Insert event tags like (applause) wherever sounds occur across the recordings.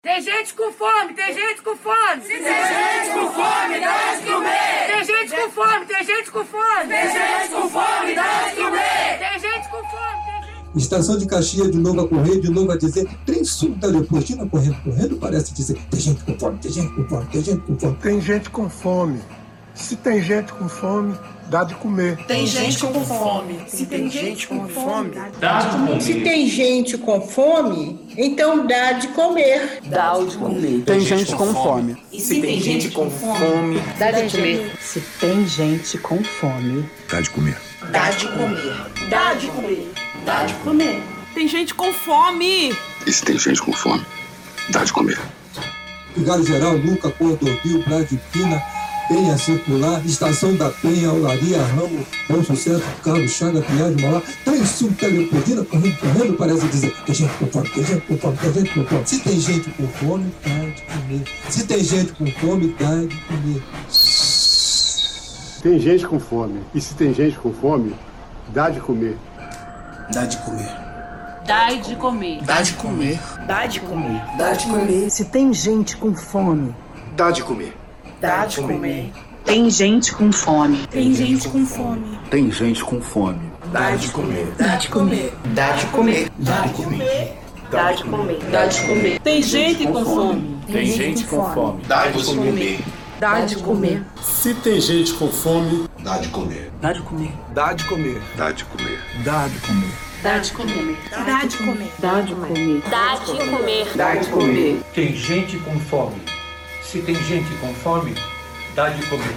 Tem gente com fome, tem gente com fome. Se tem gente com fome, dá de comer. Tem gente com fome, tem gente com fome. Tem gente com fome, dá de comer. Tem gente com fome. tem gente- Estação de Caxias, de novo a correr, de novo a dizer, trem sul da Leopoldina correndo, correndo, parece dizer, tem gente com fome, tem gente com fome, tem gente com fome. Tem gente com fome. Se tem gente com fome, dá de comer. Tem gente com fome. Se tem gente com fome, Dá de comer. Se tem gente com fome, então dá de comer. Dá o de comer. Tem gente com fome. E se tem gente com fome, Dá de comer. Se tem gente com fome, Dá de comer. dá de comer. Dá de comer. Dá de comer. Tem gente com fome. E se tem gente com fome, dá de comer. Vigário Geral, Luca, Cordovil, Pina, Penha Circular, Estação da Penha, Olaria, Ramo, Bom Sucesso, Carlos Chaga, Pinhal de Mauá, trem sul da Leopoldina correndo, correndo, parece dizer, tem gente com fome, tem gente com fome, tem gente com fome. Se tem gente com fome, dá de comer. Se tem gente com fome, dá de comer. Tem gente com fome. E se tem gente com fome, dá de comer. Dá de comer. Dá de comer. Dá de comer. dá de comer. Dá de comer. Se tem gente com fome, Dá de comer. Dá de comer. tem gente com fome. Tem gente com fome. Tem gente com fome. Dá de comer. Dá de comer. Dá de comer. Dá de comer. Dá de comer. Dá de comer. Tem gente com fome. Tem gente com fome. Dá de comer. Dá de comer. Se tem gente com fome, Dá de comer. Dá de comer. dá de comer. Dá de comer. Dá de comer. Dá de comer. Dá de comer. Dá de comer. Dá de comer. Dá de comer. Tem gente com fome. Se tem gente com fome, dá de comer.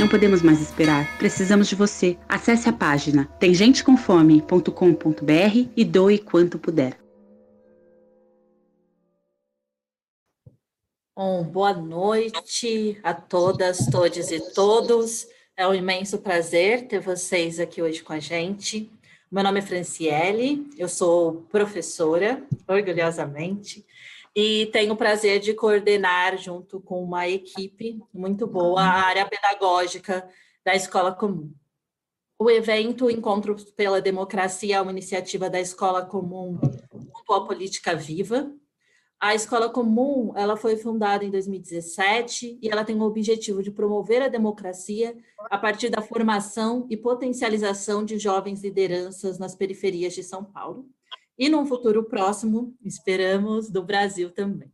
Não podemos mais esperar. Precisamos de você. Acesse a página temgentecomfome.com.br e doe quanto puder. Bom, boa noite a todas, todos e todos. É um imenso prazer ter vocês aqui hoje com a gente. Meu nome é Franciele, eu sou professora, orgulhosamente, e tenho o prazer de coordenar, junto com uma equipe muito boa, a área pedagógica da Escola Comum. O evento Encontro pela Democracia é uma iniciativa da Escola Comum junto à Política Viva, a Escola Comum, ela foi fundada em 2017 e ela tem o objetivo de promover a democracia a partir da formação e potencialização de jovens lideranças nas periferias de São Paulo e num futuro próximo, esperamos, do Brasil também.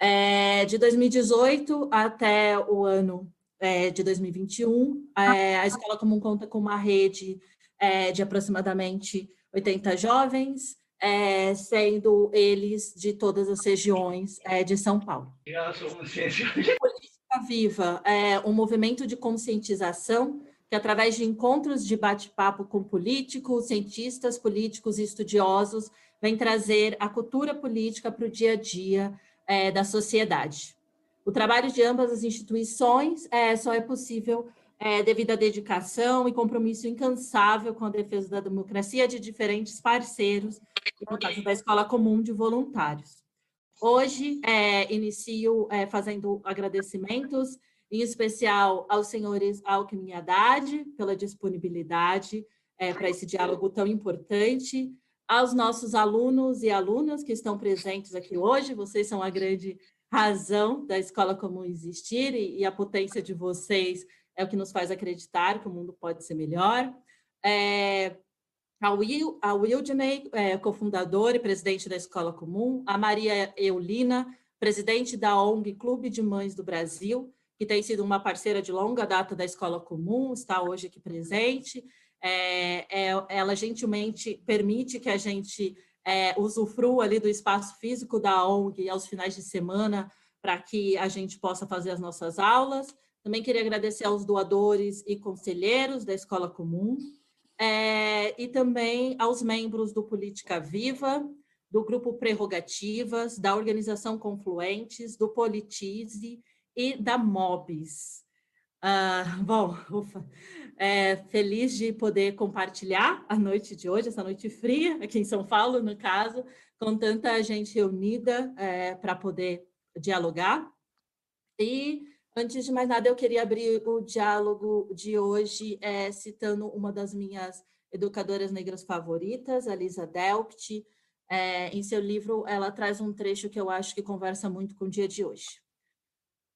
É, de 2018 até o ano é, de 2021, é, a Escola Comum conta com uma rede é, de aproximadamente 80 jovens, é, sendo eles de todas as regiões é, de São Paulo. Política Viva é um movimento de conscientização que, através de encontros de bate-papo com políticos, cientistas, políticos e estudiosos, vem trazer a cultura política para o dia a dia é, da sociedade. O trabalho de ambas as instituições é, só é possível é, devido à dedicação e compromisso incansável com a defesa da democracia de diferentes parceiros, no caso da Escola Comum de Voluntários. Hoje, é, inicio é, fazendo agradecimentos, em especial aos senhores Alckmin e Haddad, pela disponibilidade é, para esse diálogo tão importante, aos nossos alunos e alunas que estão presentes aqui hoje, vocês são a grande razão da Escola Comum existir e, e a potência de vocês é o que nos faz acreditar que o mundo pode ser melhor. É, a, Will, a Wildney, é, cofundadora e presidente da Escola Comum, a Maria Eulina, presidente da ONG Clube de Mães do Brasil, que tem sido uma parceira de longa data da Escola Comum, está hoje aqui presente. É, é, ela gentilmente permite que a gente é, usufrua ali do espaço físico da ONG aos finais de semana para que a gente possa fazer as nossas aulas. Também queria agradecer aos doadores e conselheiros da Escola Comum, é, e também aos membros do Política Viva, do Grupo Prerrogativas, da Organização Confluentes, do Politize e da MOBS. Ah, (laughs) bom, ufa, é, feliz de poder compartilhar a noite de hoje, essa noite fria, aqui em São Paulo, no caso, com tanta gente reunida é, para poder dialogar. E Antes de mais nada, eu queria abrir o diálogo de hoje é, citando uma das minhas educadoras negras favoritas, a Lisa Delpt, é, em seu livro, ela traz um trecho que eu acho que conversa muito com o dia de hoje.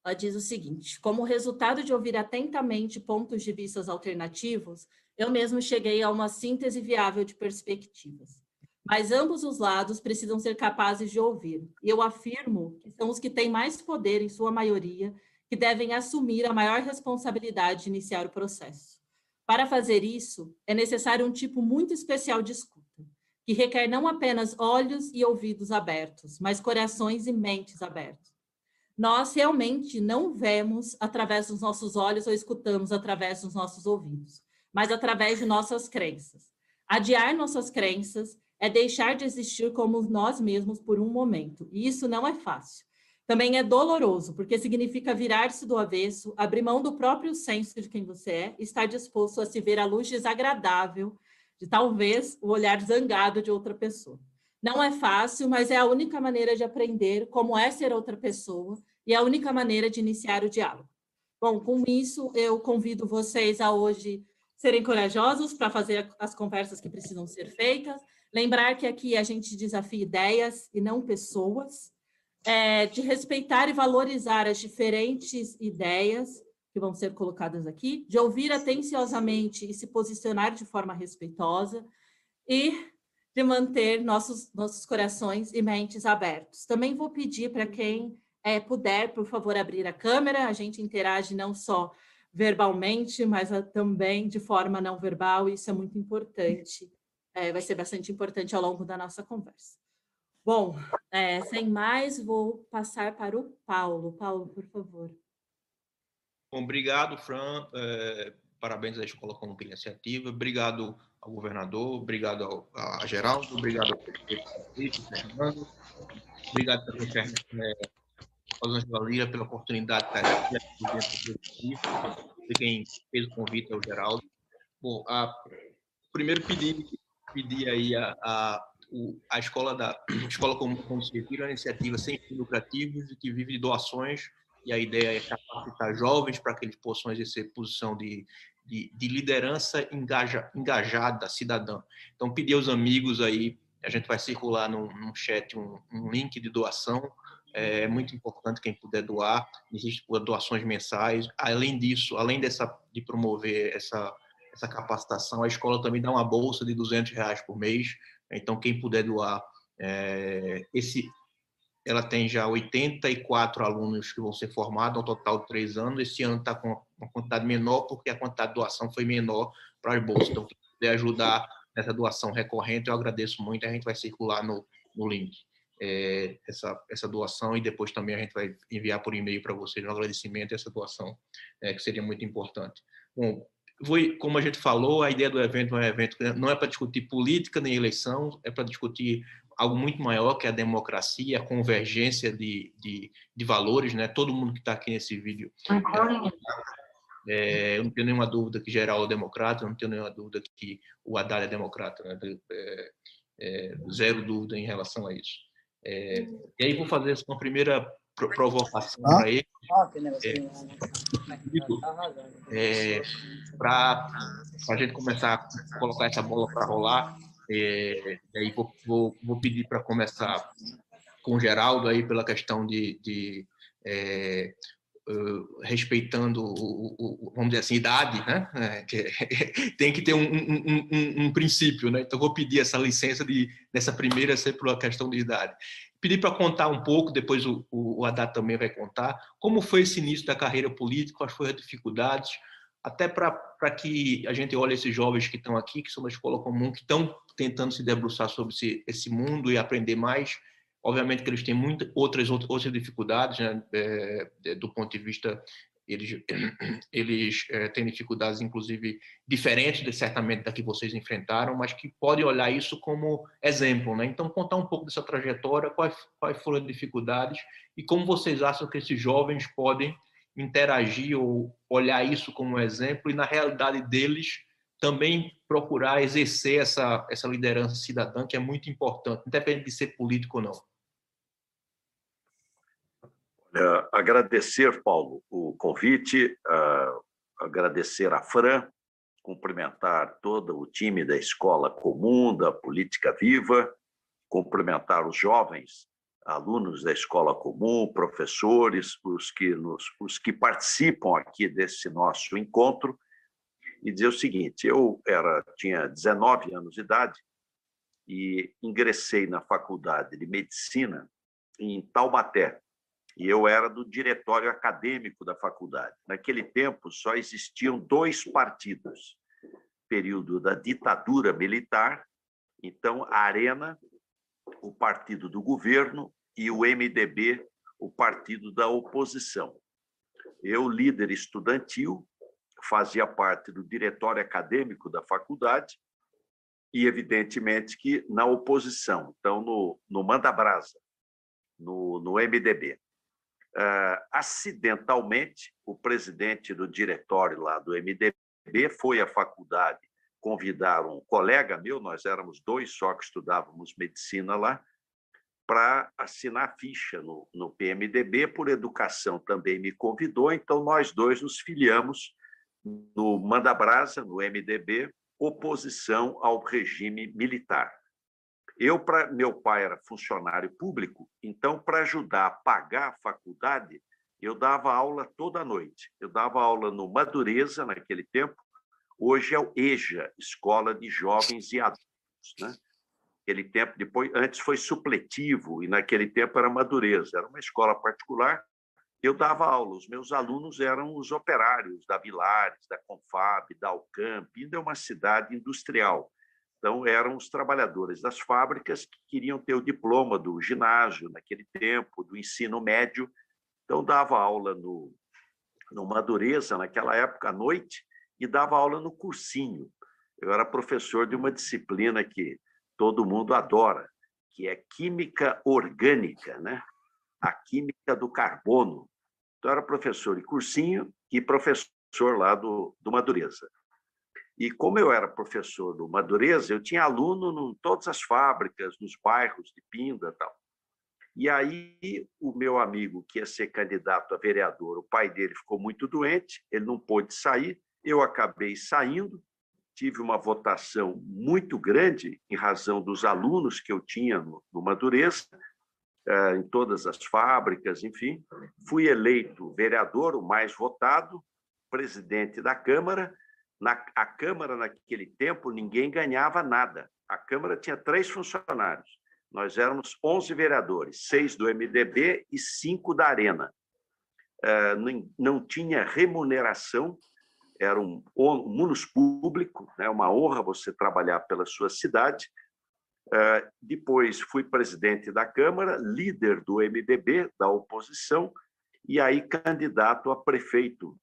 Ela diz o seguinte: como resultado de ouvir atentamente pontos de vistas alternativos, eu mesmo cheguei a uma síntese viável de perspectivas. Mas ambos os lados precisam ser capazes de ouvir. E eu afirmo que são os que têm mais poder, em sua maioria, que devem assumir a maior responsabilidade de iniciar o processo. Para fazer isso, é necessário um tipo muito especial de escuta, que requer não apenas olhos e ouvidos abertos, mas corações e mentes abertos. Nós realmente não vemos através dos nossos olhos ou escutamos através dos nossos ouvidos, mas através de nossas crenças. Adiar nossas crenças é deixar de existir como nós mesmos por um momento, e isso não é fácil. Também é doloroso, porque significa virar-se do avesso, abrir mão do próprio senso de quem você é, estar disposto a se ver à luz desagradável de talvez o olhar zangado de outra pessoa. Não é fácil, mas é a única maneira de aprender como é ser outra pessoa e é a única maneira de iniciar o diálogo. Bom, com isso, eu convido vocês a hoje serem corajosos para fazer as conversas que precisam ser feitas, Lembrar que aqui a gente desafia ideias e não pessoas, é, de respeitar e valorizar as diferentes ideias que vão ser colocadas aqui, de ouvir atenciosamente e se posicionar de forma respeitosa e de manter nossos, nossos corações e mentes abertos. Também vou pedir para quem é, puder, por favor, abrir a câmera, a gente interage não só verbalmente, mas a, também de forma não verbal, isso é muito importante é, vai ser bastante importante ao longo da nossa conversa. Bom, é, sem mais, vou passar para o Paulo. Paulo, por favor. Obrigado, Fran. É, parabéns à Escola como iniciativa. Obrigado ao governador, obrigado ao, a Geraldo, obrigado ao prefeito Fernando, obrigado também ao Angela Lira pela oportunidade de estar aqui, de quem fez o convite ao Geraldo. Bom, a, primeiro pedir pedir aí a, a, a escola da a (clears throat) escola como, como se retira, uma iniciativa sem fins lucrativos e que vive de doações e a ideia é capacitar jovens para que eles possam exercer posição de, de, de, liderança engaja, engajada cidadã. Então, pedir aos amigos aí, a gente vai circular no chat um, um, link de doação, é muito importante quem puder doar, existe doações mensais. Além disso, além dessa de promover essa essa capacitação. A escola também dá uma bolsa de 200 reais por mês. Então, quem puder doar, é, esse, ela tem já 84 alunos que vão ser formados, ao total de três anos. Esse ano está com uma quantidade menor, porque a quantidade de doação foi menor para as bolsas. Então, quem puder ajudar nessa doação recorrente, eu agradeço muito. A gente vai circular no, no link. É, essa, essa doação e depois também a gente vai enviar por e-mail para vocês um agradecimento a essa doação, é, que seria muito importante. Bom, foi, como a gente falou, a ideia do evento é um evento que não é para discutir política nem eleição, é para discutir algo muito maior que é a democracia, a convergência de, de, de valores, né? Todo mundo que está aqui nesse vídeo. É, eu não tenho nenhuma dúvida que Geral é democrata, eu não tenho nenhuma dúvida que o Haddad é democrata, né? é, é, zero dúvida em relação a isso. É, e aí vou fazer uma primeira provocação ah? para ele. É, é, para a gente começar a colocar essa bola para rolar, é, aí vou, vou, vou pedir para começar com o Geraldo aí pela questão de, de é, Uh, respeitando, o, o, vamos dizer assim, idade, né? É, que, (laughs) tem que ter um, um, um, um, princípio, né? Então, vou pedir essa licença de, nessa primeira ser uma questão de idade pedir para contar um pouco, depois o, o, Haddad também vai contar, como foi esse início da carreira política, quais foram as dificuldades, até para que a gente olhe esses jovens que estão aqui, que são da escola comum, que estão tentando se debruçar sobre esse, esse mundo e aprender mais. Obviamente que eles têm muitas outras, outras dificuldades, né, é, do ponto de vista eles, (clears throat) eles é, têm dificuldades, inclusive, diferentes, de, certamente, da que vocês enfrentaram, mas que podem olhar isso como exemplo. Né? Então, contar um pouco dessa trajetória, quais, quais foram as dificuldades e como vocês acham que esses jovens podem interagir ou olhar isso como exemplo e, na realidade deles, também procurar exercer essa, essa liderança cidadã, que é muito importante, independente de ser político ou não. Agradecer, Paulo, o convite, uh, agradecer a Fran, cumprimentar todo o time da Escola Comum, da Política Viva, cumprimentar os jovens alunos da escola comum, professores, os que, nos, os que participam aqui desse nosso encontro, e dizer o seguinte: eu era, tinha 19 anos de idade e ingressei na faculdade de medicina em Taubaté, e eu era do diretório acadêmico da faculdade. Naquele tempo só existiam dois partidos, período da ditadura militar, então a Arena o partido do governo, e o MDB, o partido da oposição. Eu, líder estudantil, fazia parte do diretório acadêmico da faculdade e, evidentemente, que na oposição, então, no, no Manda Brasa, no, no MDB. Uh, ah, acidentalmente, o presidente do diretório lá do MDB foi à faculdade convidar um colega meu, nós éramos dois só que estudávamos medicina lá, para assinar ficha no, no PMDB, por educação também me convidou, então nós dois nos filiamos no Manda Brasa, no MDB, oposição ao regime militar. Eu, pra, meu pai era funcionário público, então, para ajudar a pagar a faculdade, eu dava aula toda noite. Eu dava aula no Madureza, naquele tempo, Hoje é o EJA, Escola de Jovens e Adultos. Né? Aquele tempo, depois, antes foi supletivo, e naquele tempo era madureza. Era uma escola particular. Eu dava aula, os meus alunos eram os operários da Vilares, da Confab, da Alcamp, ainda é uma cidade industrial. Então, eram os trabalhadores das fábricas que queriam ter o diploma do ginásio, naquele tempo, do ensino médio. Então, dava aula no, no Madureza, naquela época, à noite, e dava aula no cursinho. Eu era professor de uma disciplina que todo mundo adora, que é química orgânica, né? A química do carbono. Então, era professor de cursinho e professor lá do, do Madureza. E como eu era professor do Madureza, eu tinha aluno em todas as fábricas, nos bairros de Pinda tal. E aí, o meu amigo, que ia ser candidato a vereador, o pai dele ficou muito doente, ele não pôde sair, eu acabei saindo, tive uma votação muito grande em razão dos alunos que eu tinha no, Madureza, eh, em todas as fábricas, enfim. Fui eleito vereador, o mais votado, presidente da Câmara. Na, a Câmara, naquele tempo, ninguém ganhava nada. A Câmara tinha três funcionários. Nós éramos 11 vereadores, seis do MDB e cinco da Arena. Eh, não, não tinha remuneração era um, munus público, né, uma honra você trabalhar pela sua cidade. Uh, depois fui presidente da Câmara, líder do MDB, da oposição, e aí candidato a prefeito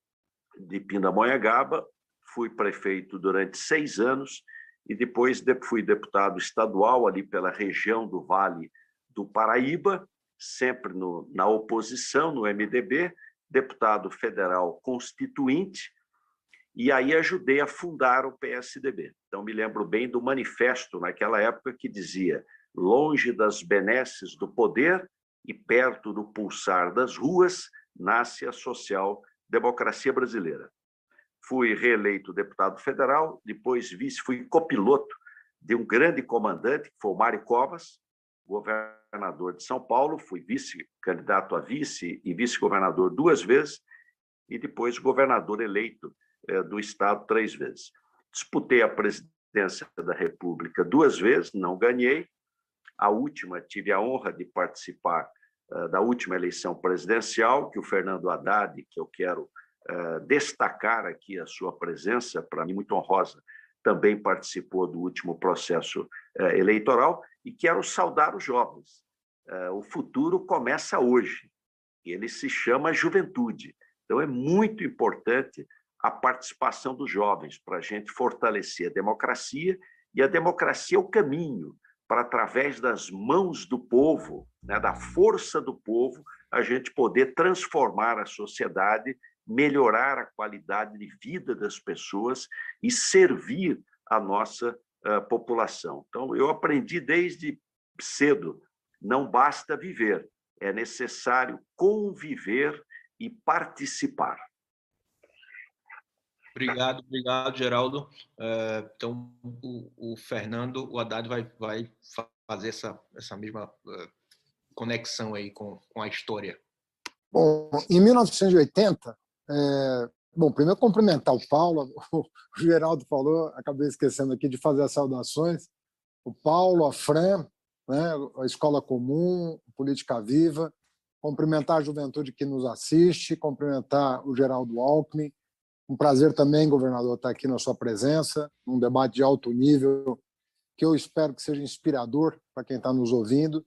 de Pindamonhangaba. Fui prefeito durante seis anos e depois fui deputado estadual ali pela região do Vale do Paraíba, sempre no, na oposição, no MDB, deputado federal constituinte, e aí ajudei a fundar o PSDB. Então, me lembro bem do manifesto naquela época que dizia: longe das benesses do poder e perto do pulsar das ruas, nasce a social-democracia brasileira. Fui reeleito deputado federal, depois vice, fui copiloto de um grande comandante, que foi o Mário Covas, governador de São Paulo, fui vice-candidato a vice e vice-governador duas vezes, e depois governador eleito do Estado três vezes. Disputei a presidência da República duas vezes, não ganhei. A última, tive a honra de participar é, da última eleição presidencial, que o Fernando Haddad, que eu quero é, destacar aqui a sua presença, para mim muito honrosa, também participou do último processo eleitoral, e quero saudar os jovens. O futuro começa hoje, ele se chama juventude. Então, é muito importante a participação dos jovens, para a gente fortalecer a democracia, e a democracia é o caminho para, através das mãos do povo, né, da força do povo, a gente poder transformar a sociedade, melhorar a qualidade de vida das pessoas e servir a nossa uh, população. Então, eu aprendi desde cedo: não basta viver, é necessário conviver e participar. Obrigado, obrigado, Geraldo. É, então, o, Fernando, o Haddad vai, vai fazer essa, essa mesma uh, conexão aí com, com a história. Bom, em 1980, é, bom, primeiro cumprimentar o Paulo, (laughs) o Geraldo falou, acabei esquecendo aqui de fazer as saudações, o Paulo, a Fran, né, a Escola Comum, Política Viva, cumprimentar a juventude que nos assiste, cumprimentar o Geraldo Alckmin, um prazer também, governador, estar aqui na sua presença, num debate de alto nível, que eu espero que seja inspirador para quem está nos ouvindo.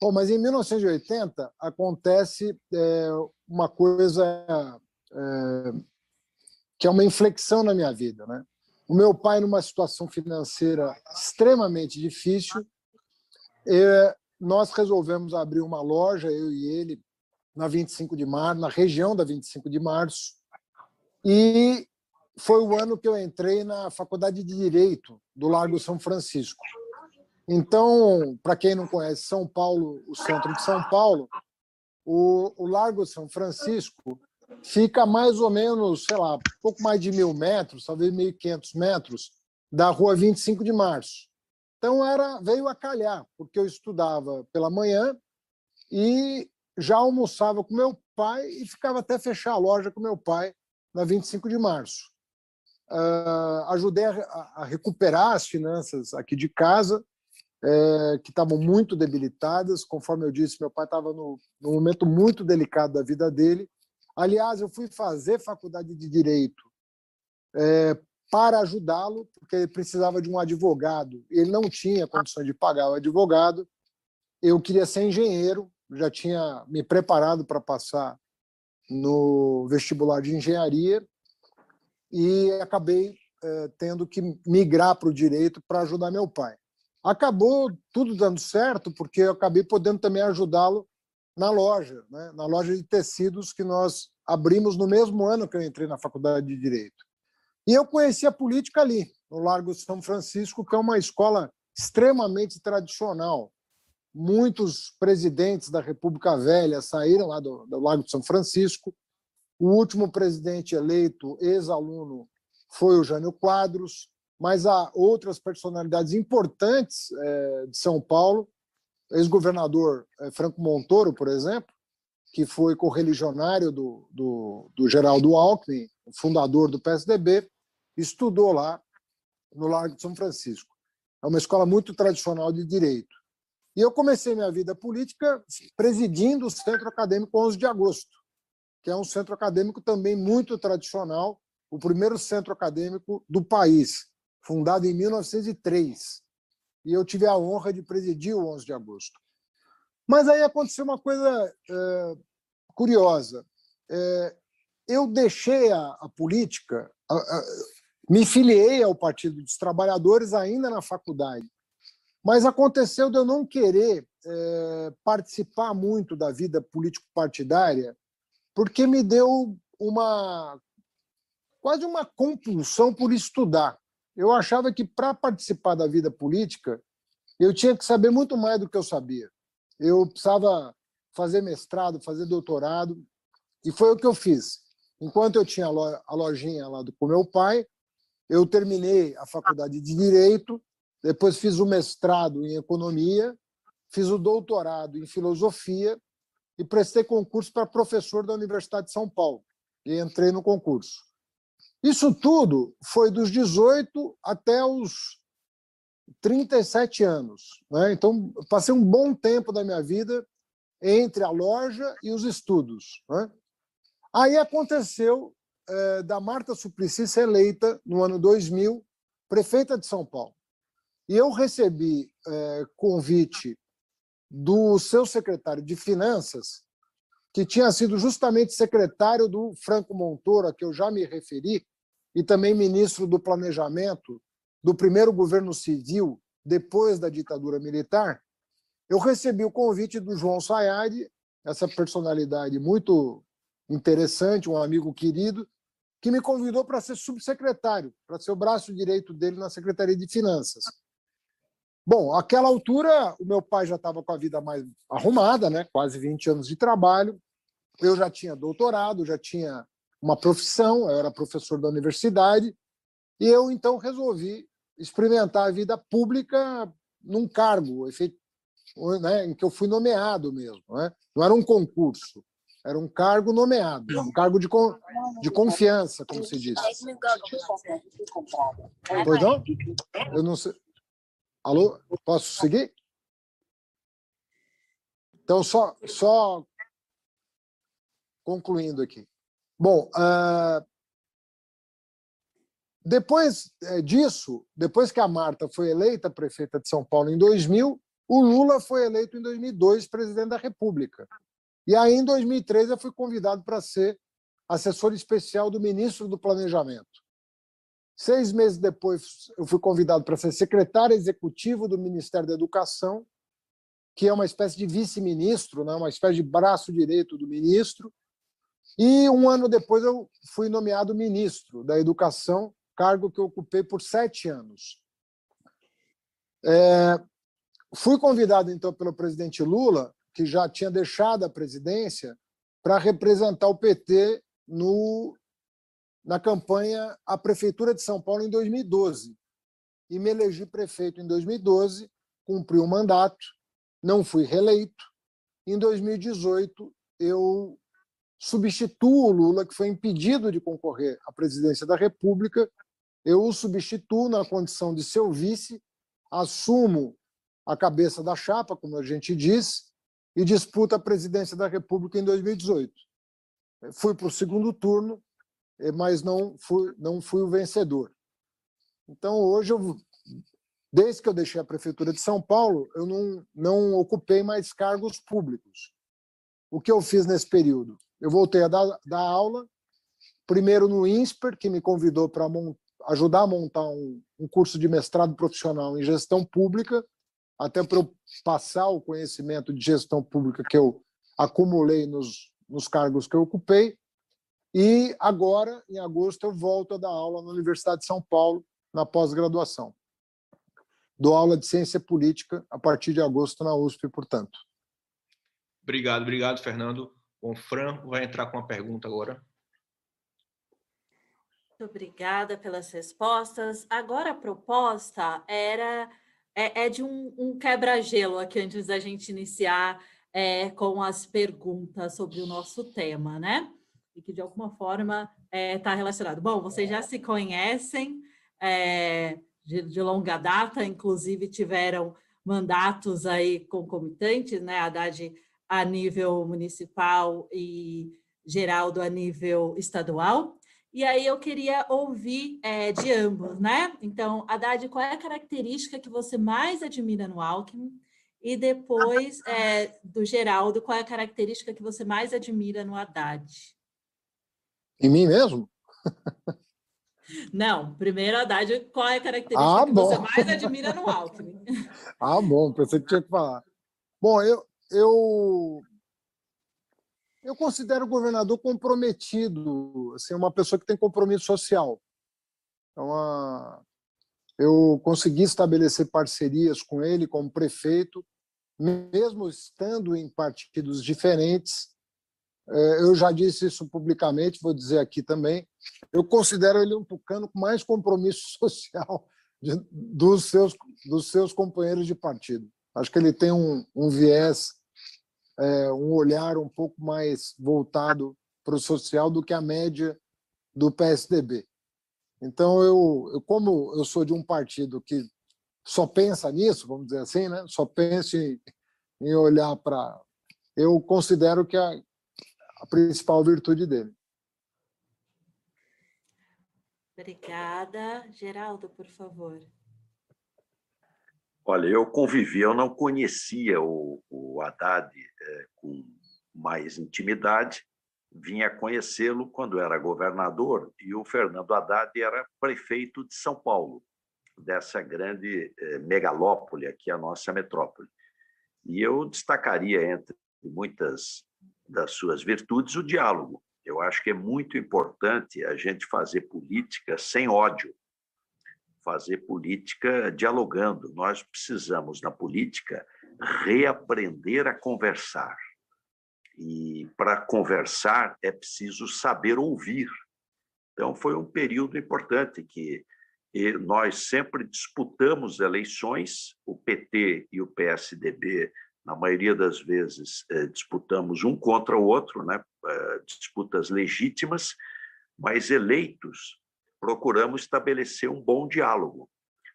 Bom, mas em 1980 acontece é, uma coisa é, que é uma inflexão na minha vida. Né? O meu pai, numa situação financeira extremamente difícil, é, nós resolvemos abrir uma loja, eu e ele, na 25 de março, na região da 25 de março, e foi o ano que eu entrei na Faculdade de Direito do Largo São Francisco. Então, para quem não conhece São Paulo, o centro de São Paulo, o, o Largo São Francisco fica mais ou menos, sei lá, pouco mais de mil metros, talvez 1.500 metros, da rua 25 de março. Então, era veio a calhar, porque eu estudava pela manhã e já almoçava com meu pai e ficava até fechar a loja com meu pai na 25 de março. Uh, ajudei a, a, recuperar as finanças aqui de casa, é, que estavam muito debilitadas. Conforme eu disse, meu pai estava no, num momento muito delicado da vida dele. Aliás, eu fui fazer faculdade de Direito é, para ajudá-lo, porque ele precisava de um advogado. Ele não tinha condições de pagar o advogado. Eu queria ser engenheiro, já tinha me preparado para passar no vestibular de engenharia e acabei é, tendo que migrar para o direito para ajudar meu pai. Acabou tudo dando certo, porque eu acabei podendo também ajudá-lo na loja, né? na loja de tecidos que nós abrimos no mesmo ano que eu entrei na faculdade de Direito. E eu conheci a política ali, no Largo São Francisco, que é uma escola extremamente tradicional, muitos presidentes da República Velha saíram lá do, do Lago de São Francisco. O último presidente eleito, ex-aluno, foi o Jânio Quadros, mas há outras personalidades importantes é, de São Paulo, ex-governador é, Franco Montoro, por exemplo, que foi correligionário do, do, do Geraldo Alckmin, fundador do PSDB, estudou lá no Largo de São Francisco. É uma escola muito tradicional de direito. E eu comecei minha vida política presidindo o Centro Acadêmico 11 de Agosto, que é um centro acadêmico também muito tradicional, o primeiro centro acadêmico do país, fundado em 1903. E eu tive a honra de presidir o 11 de Agosto. Mas aí aconteceu uma coisa é, curiosa. É, eu deixei a, a política, a, a, me filiei ao Partido dos Trabalhadores ainda na faculdade mas aconteceu de eu não querer é, participar muito da vida político-partidária, porque me deu uma quase uma compulsão por estudar. Eu achava que para participar da vida política eu tinha que saber muito mais do que eu sabia. Eu precisava fazer mestrado, fazer doutorado, e foi o que eu fiz. Enquanto eu tinha a lojinha lá com meu pai, eu terminei a faculdade de Direito depois fiz o mestrado em economia, fiz o doutorado em filosofia e prestei concurso para professor da Universidade de São Paulo. E entrei no concurso. Isso tudo foi dos 18 até os 37 anos. Né? Então, passei um bom tempo da minha vida entre a loja e os estudos. Né? Aí aconteceu é, da Marta Suplicy ser eleita, no ano 2000, prefeita de São Paulo. E eu recebi é, convite do seu secretário de Finanças, que tinha sido justamente secretário do Franco Montoro, a que eu já me referi, e também ministro do Planejamento do primeiro governo civil depois da ditadura militar. Eu recebi o convite do João Sayad, essa personalidade muito interessante, um amigo querido, que me convidou para ser subsecretário, para ser o braço direito dele na Secretaria de Finanças. Bom, àquela altura, o meu pai já estava com a vida mais arrumada, né? quase 20 anos de trabalho. Eu já tinha doutorado, já tinha uma profissão, eu era professor da universidade, e eu então resolvi experimentar a vida pública num cargo né, em que eu fui nomeado mesmo. Né? Não era um concurso, era um cargo nomeado, um cargo de, de confiança, como se diz. Pois não? Eu não sei. Alô? Posso seguir? Então, só, só concluindo aqui. Bom, uh, depois eh, disso, depois que a Marta foi eleita prefeita de São Paulo em 2000, o Lula foi eleito em 2002 presidente da República. E aí, em 2013, eu fui convidado para ser assessor especial do ministro do Planejamento. Seis meses depois, eu fui convidado para ser secretário executivo do Ministério da Educação, que é uma espécie de vice-ministro, né? uma espécie de braço direito do ministro. E um ano depois, eu fui nomeado ministro da Educação, cargo que eu ocupei por sete anos. É, fui convidado, então, pelo presidente Lula que já tinha deixado a presidência, para representar o PT no, na campanha à Prefeitura de São Paulo em 2012. E me elegi prefeito em 2012, cumpri o mandato, não fui reeleito. Em 2018, eu substituo o Lula, que foi impedido de concorrer à presidência da República. Eu o substituo na condição de seu vice, assumo a cabeça da chapa, como a gente diz, e disputa a presidência da República em 2018. Fui para o segundo turno, mas não fui, não fui o vencedor. Então, hoje, eu, desde que eu deixei a Prefeitura de São Paulo, eu não, não ocupei mais cargos públicos. O que eu fiz nesse período? Eu voltei a dar, dar aula, primeiro no INSPER, que me convidou para ajudar a montar um, um curso de mestrado profissional em gestão pública, até para eu passar o conhecimento de gestão pública que eu acumulei nos, nos cargos que eu ocupei. E agora, em agosto, eu volto a dar aula na Universidade de São Paulo, na pós-graduação. Dou aula de ciência política a partir de agosto na USP, portanto. Obrigado, obrigado, Fernando. O Fran vai entrar com uma pergunta agora. Muito obrigada pelas respostas. Agora a proposta era é, é de um, um quebra-gelo aqui antes da gente iniciar é, com as perguntas sobre o nosso tema, né? E que de alguma forma está é, tá relacionado. Bom, vocês já se conhecem é, de, de, longa data, inclusive tiveram mandatos aí concomitantes, né? Haddad a nível municipal e Geraldo a nível estadual. E aí eu queria ouvir é, de ambos, né? Então, Haddad, qual é a característica que você mais admira no Alckmin? E depois, é, do Geraldo, qual é a característica que você mais admira no Haddad? Em mim mesmo? Não, primeiro, Haddad, qual é a característica ah, que você mais admira no Alckmin? (laughs) Ah, bom, pensei que tinha que falar. Bom, eu, eu eu considero o governador comprometido, assim, uma pessoa que tem compromisso social. Então, a... eu consegui estabelecer parcerias com ele como prefeito, mesmo estando em partidos diferentes. É, eu já disse isso publicamente, vou dizer aqui também. Eu considero ele um tucano com mais compromisso (laughs) social dos seus, dos seus companheiros de partido. Acho que ele tem um, um viés é, um olhar um pouco mais voltado para o social do que a média do PSDB. Então, eu, eu, como eu sou de um partido que só pensa nisso, vamos dizer assim, né? só pensa em, em olhar para. Eu considero que a, a principal virtude dele. Obrigada. Geraldo, por favor. Olha, eu convivi, eu não conhecia o, o Haddad é, com mais intimidade, vinha conhecê-lo quando era governador e o Fernando Haddad era prefeito de São Paulo, dessa grande é, megalópole aqui, a nossa metrópole. E eu destacaria, entre muitas das suas virtudes, o diálogo. Eu acho que é muito importante a gente fazer política sem ódio, fazer política dialogando. Nós precisamos, na política, reaprender a conversar. E para conversar é preciso saber ouvir. Então, foi um período importante que nós sempre disputamos eleições, o PT e o PSDB, na maioria das vezes, eh, disputamos um contra o outro, né? Eh, disputas legítimas, mas eleitos, procuramos estabelecer um bom diálogo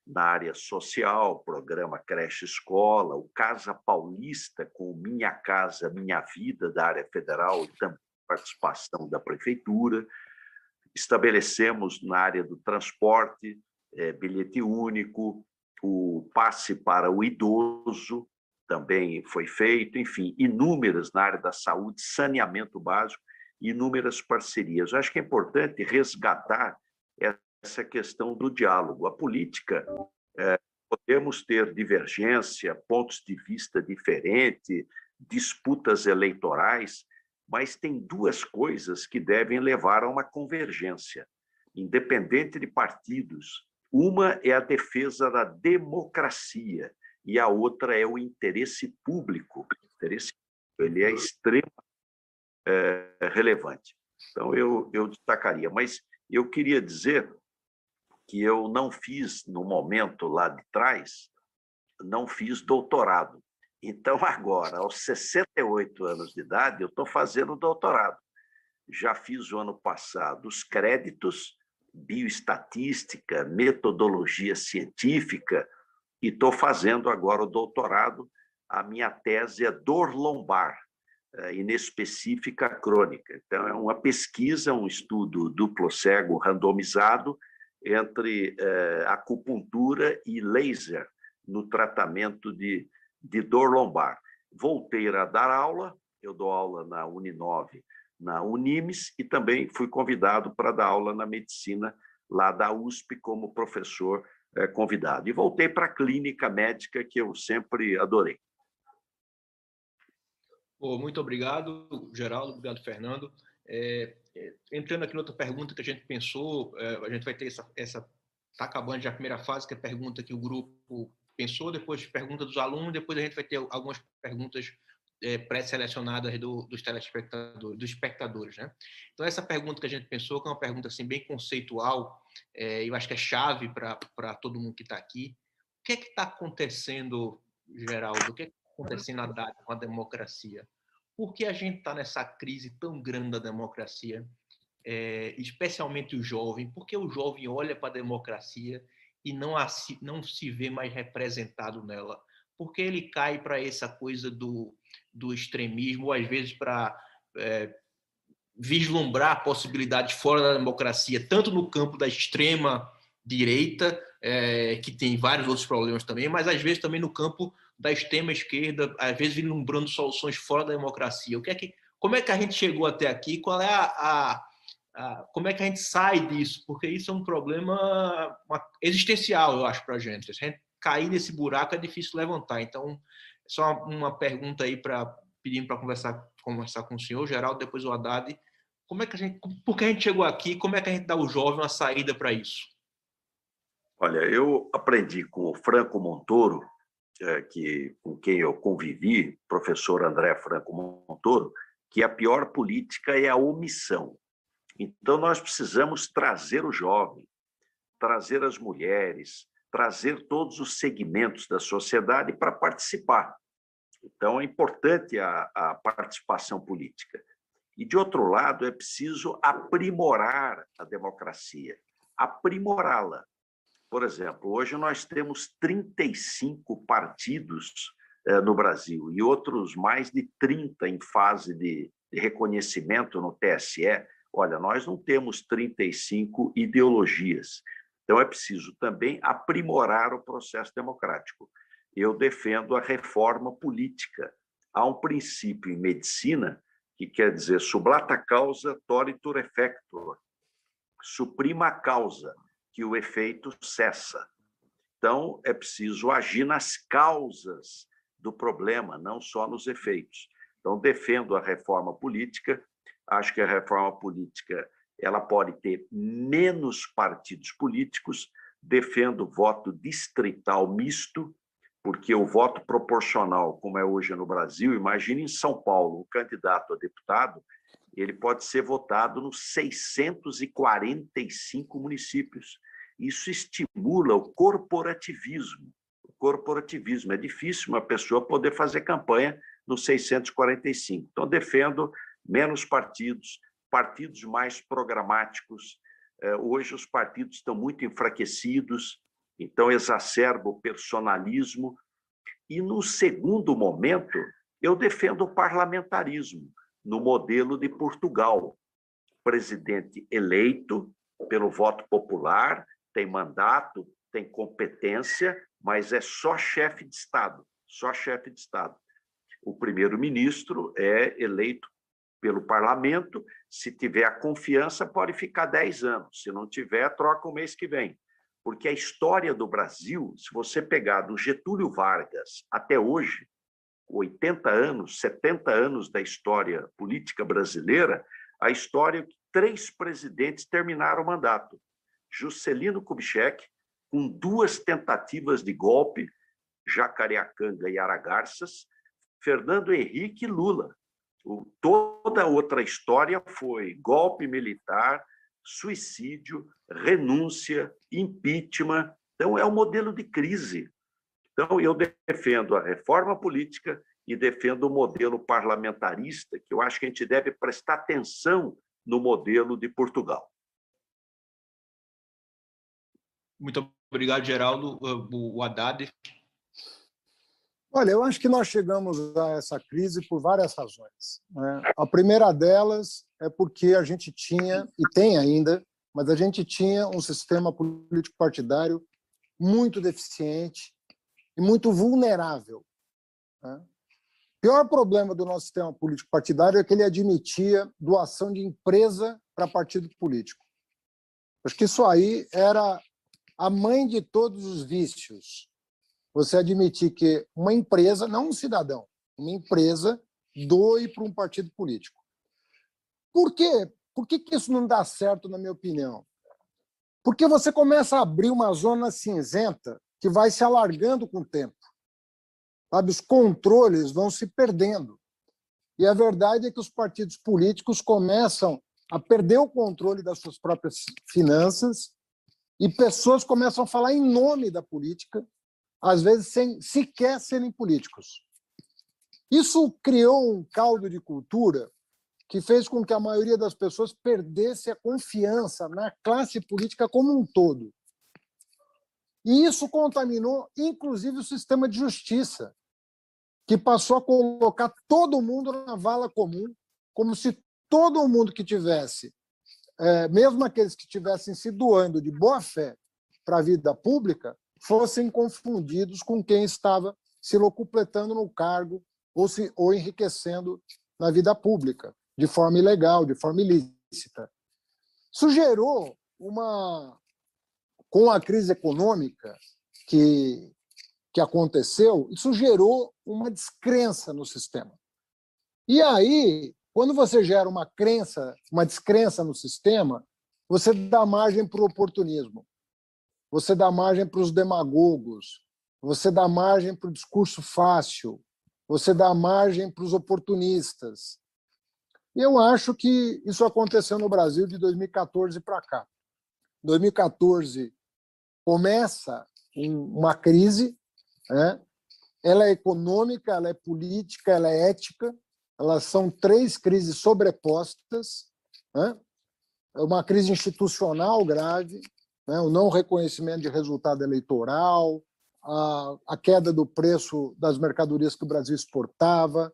na área social, programa Creche Escola, o Casa Paulista com Minha Casa Minha Vida da área federal e também participação da prefeitura. Estabelecemos na área do transporte é, bilhete único, o passe para o idoso também foi feito, enfim, inúmeras na área da saúde, saneamento básico, inúmeras parcerias. Eu acho que é importante resgatar essa questão do diálogo. A política, é, podemos ter divergência, pontos de vista diferentes, disputas eleitorais, mas tem duas coisas que devem levar a uma convergência, independente de partidos, uma é a defesa da democracia e a outra é o interesse público. O interesse ele é extremamente é, relevante. Então, eu, eu destacaria. Mas eu queria dizer que eu não fiz, no momento lá de trás, não fiz doutorado. Então, (laughs) agora, aos 68 anos de idade, eu estou fazendo doutorado. Já fiz o ano passado os créditos bioestatística, metodologia científica, e estou fazendo agora o doutorado. A minha tese é dor lombar, eh, inespecífica crônica. Então, é uma pesquisa, um estudo duplo cego randomizado entre eh, acupuntura e laser no tratamento de, de dor lombar. Voltei a dar aula, eu dou aula na Uninove na Unimes e também fui convidado para dar aula na medicina lá da USP como professor convidado. E voltei para a clínica médica que eu sempre adorei. Oh, muito obrigado, Geraldo. Obrigado, Fernando. É, é, entrando aqui noutra pergunta que a gente pensou, é, a gente vai ter essa. essa Está acabando já a primeira fase, que é a pergunta que o grupo pensou, depois pergunta dos alunos, depois a gente vai ter algumas perguntas é, pré-selecionadas do, dos telespectadores, dos espectadores, né? Então essa pergunta que a gente pensou, que é uma pergunta assim bem conceitual, é, eu acho que é chave para todo mundo que está aqui. O que é que está acontecendo, Geraldo? O que é que está acontecendo na com a democracia? Por que a gente está nessa crise tão grande da democracia, é, especialmente o jovem? Porque o jovem olha para a democracia e não, a, não se vê mais representado nela? Porque ele cai para essa coisa do do extremismo, ou às vezes para é, vislumbrar possibilidades fora da democracia, tanto no campo da extrema direita, é, que tem vários outros problemas também, mas às vezes também no campo da extrema esquerda, às vezes vislumbrando soluções fora da democracia. O que é que, como é que a gente chegou até aqui? Qual é a, a, a como é que a gente sai disso? Porque isso é um problema existencial, eu acho, para a gente. Se a gente cair nesse buraco é difícil levantar. Então, só uma pergunta aí para pedir para conversar, conversar com o senhor, Geraldo, depois o Haddad. Como é que a gente, por que a gente chegou aqui? Como é que a gente dá ao jovem uma saída para isso? Olha, eu aprendi com o Franco Montoro, é, que, com quem eu convivi, professor André Franco Montoro, que a pior política é a omissão. Então, nós precisamos trazer o jovem, trazer as mulheres, trazer todos os segmentos da sociedade para participar. Então, é importante a, a participação política. E, de outro lado, é preciso aprimorar a democracia, aprimorá-la. Por exemplo, hoje nós temos 35 partidos eh, no Brasil e outros mais de 30 em fase de, de reconhecimento no TSE. Olha, nós não temos 35 ideologias. Então, é preciso também aprimorar o processo democrático eu defendo a reforma política. Há um princípio em medicina que quer dizer sublata causa toritur effector, suprima a causa, que o efeito cessa. Então, é preciso agir nas causas do problema, não só nos efeitos. Então, defendo a reforma política. Acho que a reforma política ela pode ter menos partidos políticos. Defendo voto distrital misto, porque o voto proporcional, como é hoje no Brasil, imagine em São Paulo, o candidato a deputado, ele pode ser votado nos 645 municípios. isso estimula o corporativismo. O corporativismo é difícil uma pessoa poder fazer campanha no 645. Então, defendo menos partidos, partidos mais programáticos. É, hoje, os partidos estão muito enfraquecidos, então exacerba o personalismo. E, no segundo momento, eu defendo o parlamentarismo, no modelo de Portugal. Presidente eleito pelo voto popular, tem mandato, tem competência, mas é só chefe de Estado, só chefe de Estado. O primeiro-ministro é eleito pelo parlamento, se tiver a confiança, pode ficar 10 anos, se não tiver, troca o mês que vem. Porque a história do Brasil, se você pegar do Getúlio Vargas até hoje, 80 anos, 70 anos da história política brasileira, a história é que três presidentes terminaram o mandato. Juscelino Kubitschek, com duas tentativas de golpe, Jacareacanga e Aragarças, Fernando Henrique e Lula. Toda outra história foi golpe militar, suicídio, renúncia, impeachment. Então, é um modelo de crise. Então, eu defendo a reforma política e defendo o modelo parlamentarista, que eu acho que a gente deve prestar atenção no modelo de Portugal. Muito obrigado, Geraldo. O Haddad. Olha, eu acho que nós chegamos a essa crise por várias razões. Né? A primeira delas é porque a gente tinha, e tem ainda, mas a gente tinha um sistema político partidário muito deficiente e muito vulnerável. Né? O pior problema do nosso sistema político partidário é que ele admitia doação de empresa para partido político. Acho que isso aí era a mãe de todos os vícios. Você admitir que uma empresa, não um cidadão, uma empresa doe para um partido político. Por quê? Por que, que isso não dá certo, na minha opinião? Porque você começa a abrir uma zona cinzenta que vai se alargando com o tempo. Sabe? Os controles vão se perdendo. E a verdade é que os partidos políticos começam a perder o controle das suas próprias finanças e pessoas começam a falar em nome da política, às vezes sem sequer serem políticos. Isso criou um caldo de cultura que fez com que a maioria das pessoas perdesse a confiança na classe política como um todo. E isso contaminou, inclusive, o sistema de justiça, que passou a colocar todo mundo na vala comum, como se todo mundo que tivesse é, mesmo aqueles que tivessem se doando de boa fé para a vida pública, fossem confundidos com quem estava se locupletando no cargo ou, se, ou enriquecendo na vida pública, de forma ilegal, de forma ilícita. Isso gerou uma. Com a crise econômica que, que aconteceu, isso gerou uma descrença no sistema. E aí, quando você gera uma crença, uma descrença no sistema, você dá margem para o oportunismo, você dá margem para os demagogos, você dá margem para o discurso fácil, você dá margem para os oportunistas. E eu acho que isso aconteceu no Brasil de 2014 para cá. 2014 começa uma crise, né? ela é econômica, ela é política, ela é ética, elas são três crises sobrepostas, né? É uma crise institucional grave, né? o não reconhecimento de resultado eleitoral, a, a queda do preço das mercadorias que o Brasil exportava,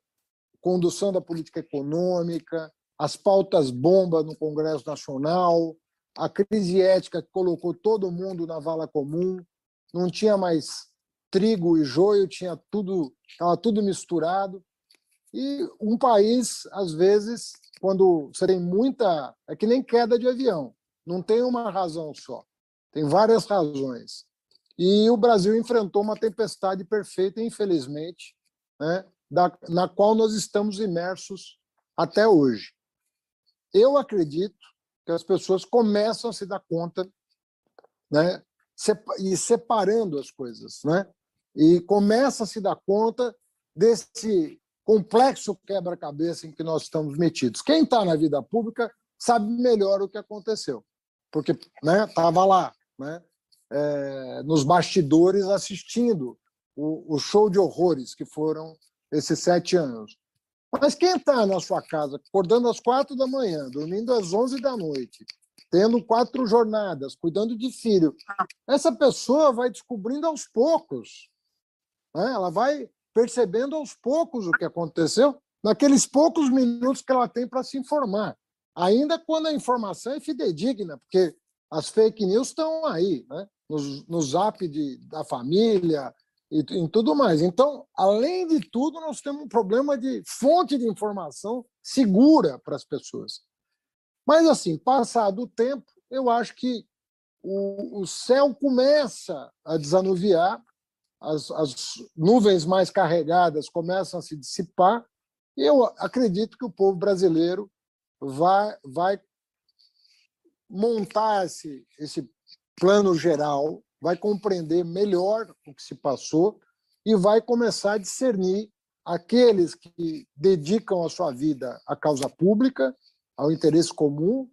condução da política econômica, as pautas bomba no Congresso Nacional, a crise ética que colocou todo mundo na vala comum, não tinha mais trigo e joio, tinha tudo, estava tudo misturado. E um país, às vezes, quando você tem muita. É que nem queda de avião, não tem uma razão só, tem várias razões. E o Brasil enfrentou uma tempestade perfeita, infelizmente, né, da, na qual nós estamos imersos até hoje. Eu acredito que as pessoas começam a se dar conta, né, e separando as coisas, né, e começam a se dar conta desse complexo quebra-cabeça em que nós estamos metidos. Quem está na vida pública sabe melhor o que aconteceu, porque né, lá. Né? é, nos bastidores assistindo o, o show de horrores que foram esses sete anos. Mas quem está na sua casa, acordando às quatro da manhã, dormindo às onze da noite, tendo quatro jornadas, cuidando de filho, essa pessoa vai descobrindo aos poucos. Né? Ela vai percebendo aos poucos o que aconteceu naqueles poucos minutos que ela tem para se informar. Ainda quando a informação é fidedigna, porque as fake news estão aí, né? no, no zap de, da família, e em tudo mais. Então, além de tudo, nós temos um problema de fonte de informação segura para as pessoas. Mas, assim, passado o tempo, eu acho que o, o céu começa a desanuviar, as, as nuvens mais carregadas começam a se dissipar, e eu acredito que o povo brasileiro vai, vai montar esse, esse plano geral vai compreender melhor o que se passou e vai começar a discernir aqueles que dedicam a sua vida à causa pública, ao interesse comum,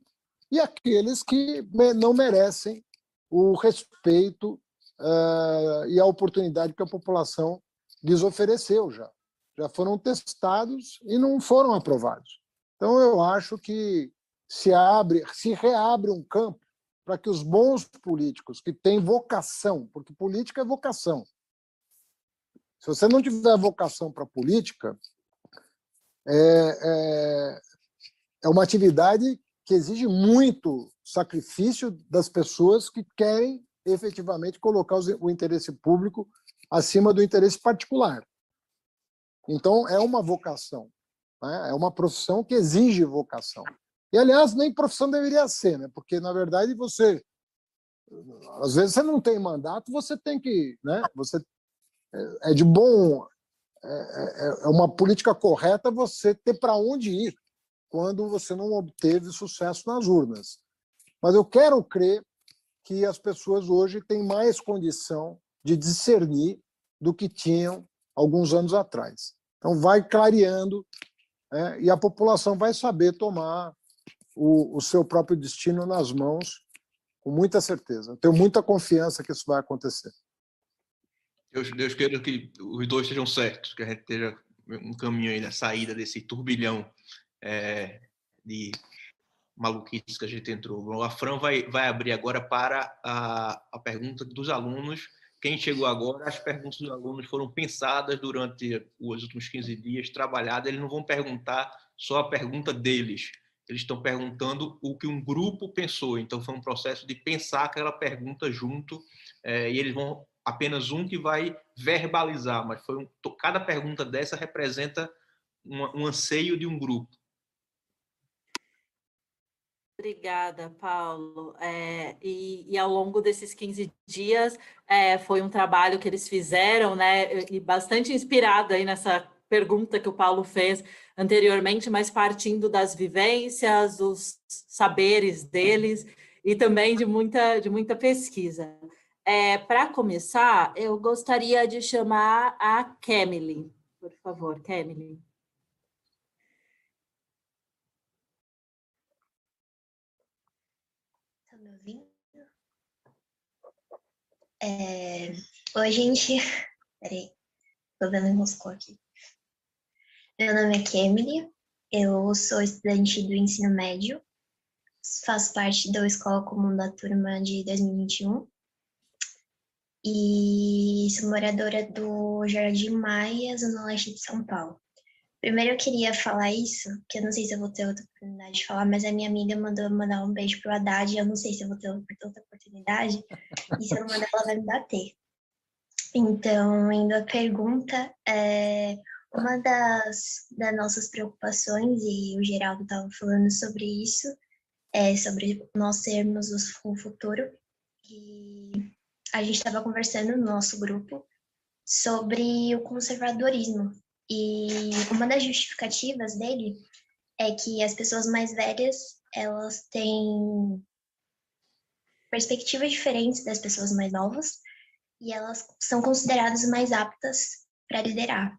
e aqueles que não merecem o respeito uh, e a oportunidade que a população lhes ofereceu já. Já foram testados e não foram aprovados. Então, eu acho que se abre, se reabre um campo para que os bons políticos que têm vocação, porque política é vocação. Se você não tiver vocação para política, é, é, é uma atividade que exige muito sacrifício das pessoas que querem efetivamente colocar o interesse público acima do interesse particular. Então, é uma vocação, né? é uma profissão que exige vocação. E, aliás, nem profissão deveria ser, né? porque, na verdade, você. Às vezes você não tem mandato, você tem que. Né? Você, é, é de bom. É, é, é uma política correta você ter para onde ir quando você não obteve sucesso nas urnas. Mas eu quero crer que as pessoas hoje têm mais condição de discernir do que tinham alguns anos atrás. Então, vai clareando né? e a população vai saber tomar o, o seu próprio destino nas mãos com muita certeza. tenho muita confiança que isso vai acontecer. Deus, Deus queira que os dois estejam certos, que a gente esteja um caminho aí na saída desse turbilhão é, de maluquices que a gente entrou. A Fran vai, vai abrir agora para a, a pergunta dos alunos. Quem chegou agora, as perguntas dos alunos foram pensadas durante os últimos 15 dias, trabalhadas. Eles não vão perguntar só a pergunta deles eles estão perguntando o que um grupo pensou. Então, foi um processo de pensar aquela pergunta junto, é, e eles vão apenas um que vai verbalizar, mas foi um, cada pergunta dessa representa um, um anseio de um grupo. Obrigada, Paulo. É, e, e, ao longo desses 15 dias, é, foi um trabalho que eles fizeram, né, e bastante inspirado aí nessa pergunta que o Paulo fez anteriormente, mas partindo das vivências, dos saberes deles e também de muita, de muita pesquisa. É, Para começar, eu gostaria de chamar a Kemily. Por favor, Kemily. Tá me ouvindo? É... Gente. Peraí, vendo em Moscou aqui. Meu nome é Kemily, eu sou estudante do ensino médio, faço parte da Escola Comum da Turma de 2021 e sou moradora do Jardim Maia, Zona Leste de São Paulo. Primeiro eu queria falar isso, que eu não sei se eu vou ter outra oportunidade de falar, mas a minha amiga mandou mandar um beijo pro Haddad, eu não sei se eu vou ter outra oportunidade, e se eu não mandar ela vai me bater. Então, indo à pergunta, é, uma das, das nossas preocupações, e o Geraldo estava falando sobre isso, é sobre nós sermos o futuro. E a gente estava conversando no nosso grupo sobre o conservadorismo. E uma das justificativas dele é que as pessoas mais velhas, elas têm perspectivas diferentes das pessoas mais novas e elas são consideradas mais aptas para liderar.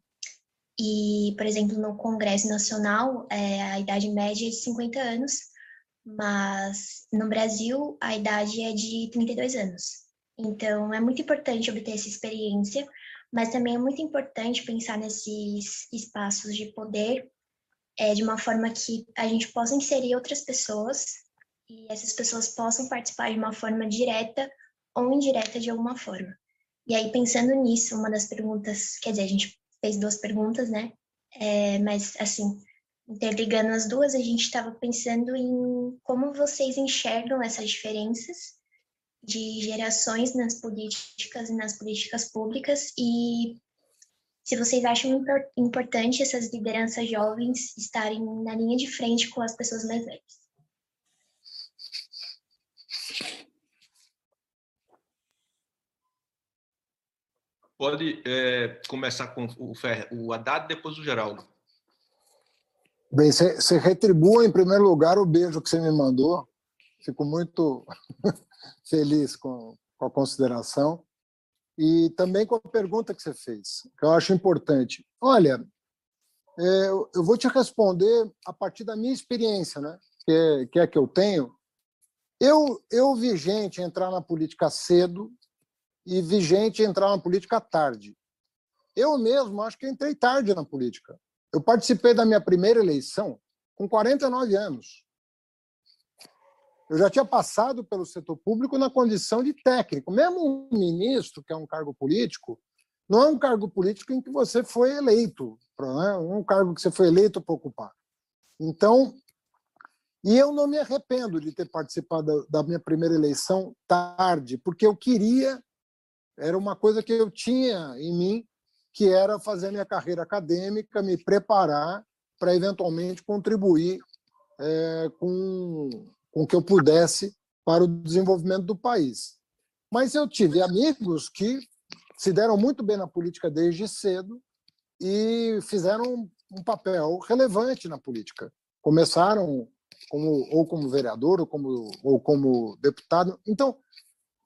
E, por exemplo, no Congresso Nacional, é, a idade média é de 50 anos, mas no Brasil a idade é de 32 anos. Então, é muito importante obter essa experiência, mas também é muito importante pensar nesses espaços de poder é, de uma forma que a gente possa inserir outras pessoas e essas pessoas possam participar de uma forma direta ou indireta de alguma forma. E aí, pensando nisso, uma das perguntas, quer dizer, a gente fez duas perguntas, né? É, mas, assim, interligando as duas, a gente estava pensando em como vocês enxergam essas diferenças de gerações nas políticas e nas políticas públicas e se vocês acham importante essas lideranças jovens estarem na linha de frente com as pessoas mais velhas. Pode é, começar com o, Fer, o Haddad depois o Geraldo. Bem, você retribua em primeiro lugar o beijo que você me mandou. Fico muito (laughs) feliz com, com a consideração e também com a pergunta que você fez, que eu acho importante. Olha, é, eu vou te responder a partir da minha experiência, né? que, é, que é que eu tenho. Eu, eu vi gente entrar na política cedo e vi gente entrar na política tarde. Eu mesmo acho que entrei tarde na política. Eu participei da minha primeira eleição com 49 anos. Eu já tinha passado pelo setor público na condição de técnico. Mesmo um ministro, que é um cargo político, não é um cargo político em que você foi eleito, não é um cargo que você foi eleito para ocupar. Então, e eu não me arrependo de ter participado da minha primeira eleição tarde, porque eu queria era uma coisa que eu tinha em mim, que era fazer minha carreira acadêmica, me preparar para eventualmente contribuir é, com, com o que eu pudesse para o desenvolvimento do país. Mas eu tive amigos que se deram muito bem na política desde cedo e fizeram um papel relevante na política. Começaram como, ou como vereador ou como, ou como deputado. Então,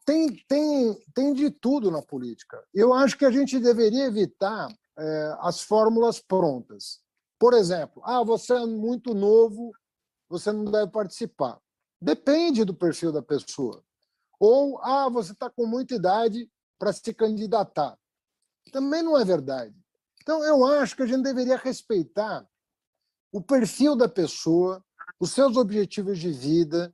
tem, tem, tem de tudo na política. Eu acho que a gente deveria evitar é, as fórmulas prontas. Por exemplo, ah, você é muito novo, você não deve participar. Depende do perfil da pessoa. Ou, ah, você está com muita idade para se candidatar. Também não é verdade. Então, eu acho que a gente deveria respeitar o perfil da pessoa, os seus objetivos de vida,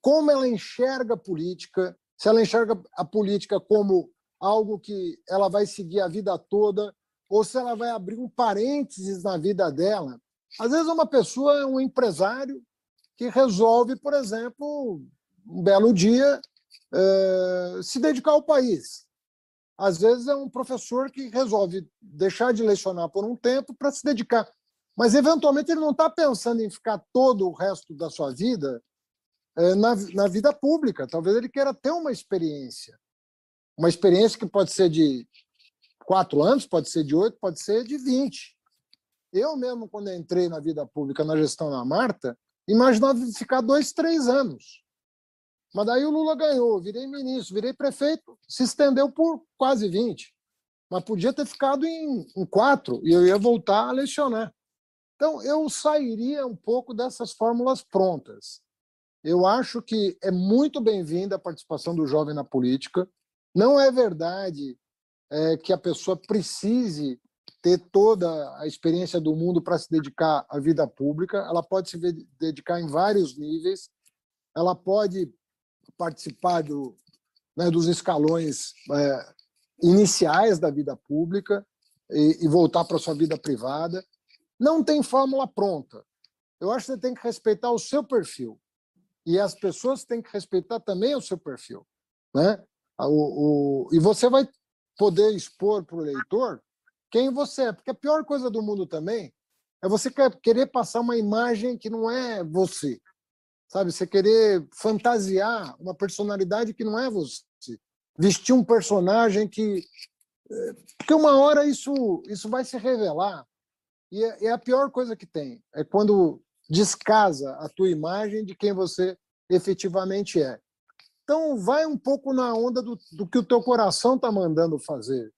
como ela enxerga a política, se ela enxerga a política como algo que ela vai seguir a vida toda, ou se ela vai abrir um parênteses na vida dela. Às vezes, uma pessoa é um empresário que resolve, por exemplo, um belo dia, eh, se dedicar ao país. Às vezes, é um professor que resolve deixar de lecionar por um tempo para se dedicar. Mas, eventualmente, ele não está pensando em ficar todo o resto da sua vida é, na, na vida pública. Talvez ele queira ter uma experiência. Uma experiência que pode ser de quatro anos, pode ser de oito, pode ser de vinte. Eu mesmo, quando entrei na vida pública, na gestão da Marta, imaginava ficar dois, três anos. Mas daí o Lula ganhou, virei ministro, virei prefeito, se estendeu por quase 20. Mas podia ter ficado em, em quatro e eu ia voltar a lecionar. Então, eu sairia um pouco dessas fórmulas prontas. Eu acho que é muito bem-vinda a participação do jovem na política. Não é verdade é, que a pessoa precise ter toda a experiência do mundo para se dedicar à vida pública. Ela pode se dedicar em vários níveis. Ela pode participar do, né, dos escalões é, iniciais da vida pública e, e voltar para sua vida privada. Não tem fórmula pronta. Eu acho que você tem que respeitar o seu perfil e as pessoas têm que respeitar também o seu perfil. Né? O, o, e você vai poder expor para o leitor quem você é, porque a pior coisa do mundo também é você querer passar uma imagem que não é você, sabe? Você querer fantasiar uma personalidade que não é você, vestir um personagem que é, porque uma hora isso isso vai se revelar e é, é a pior coisa que tem é quando descasa a tua imagem de quem você efetivamente é. Então, vai um pouco na onda do, do que o teu coração está mandando fazer.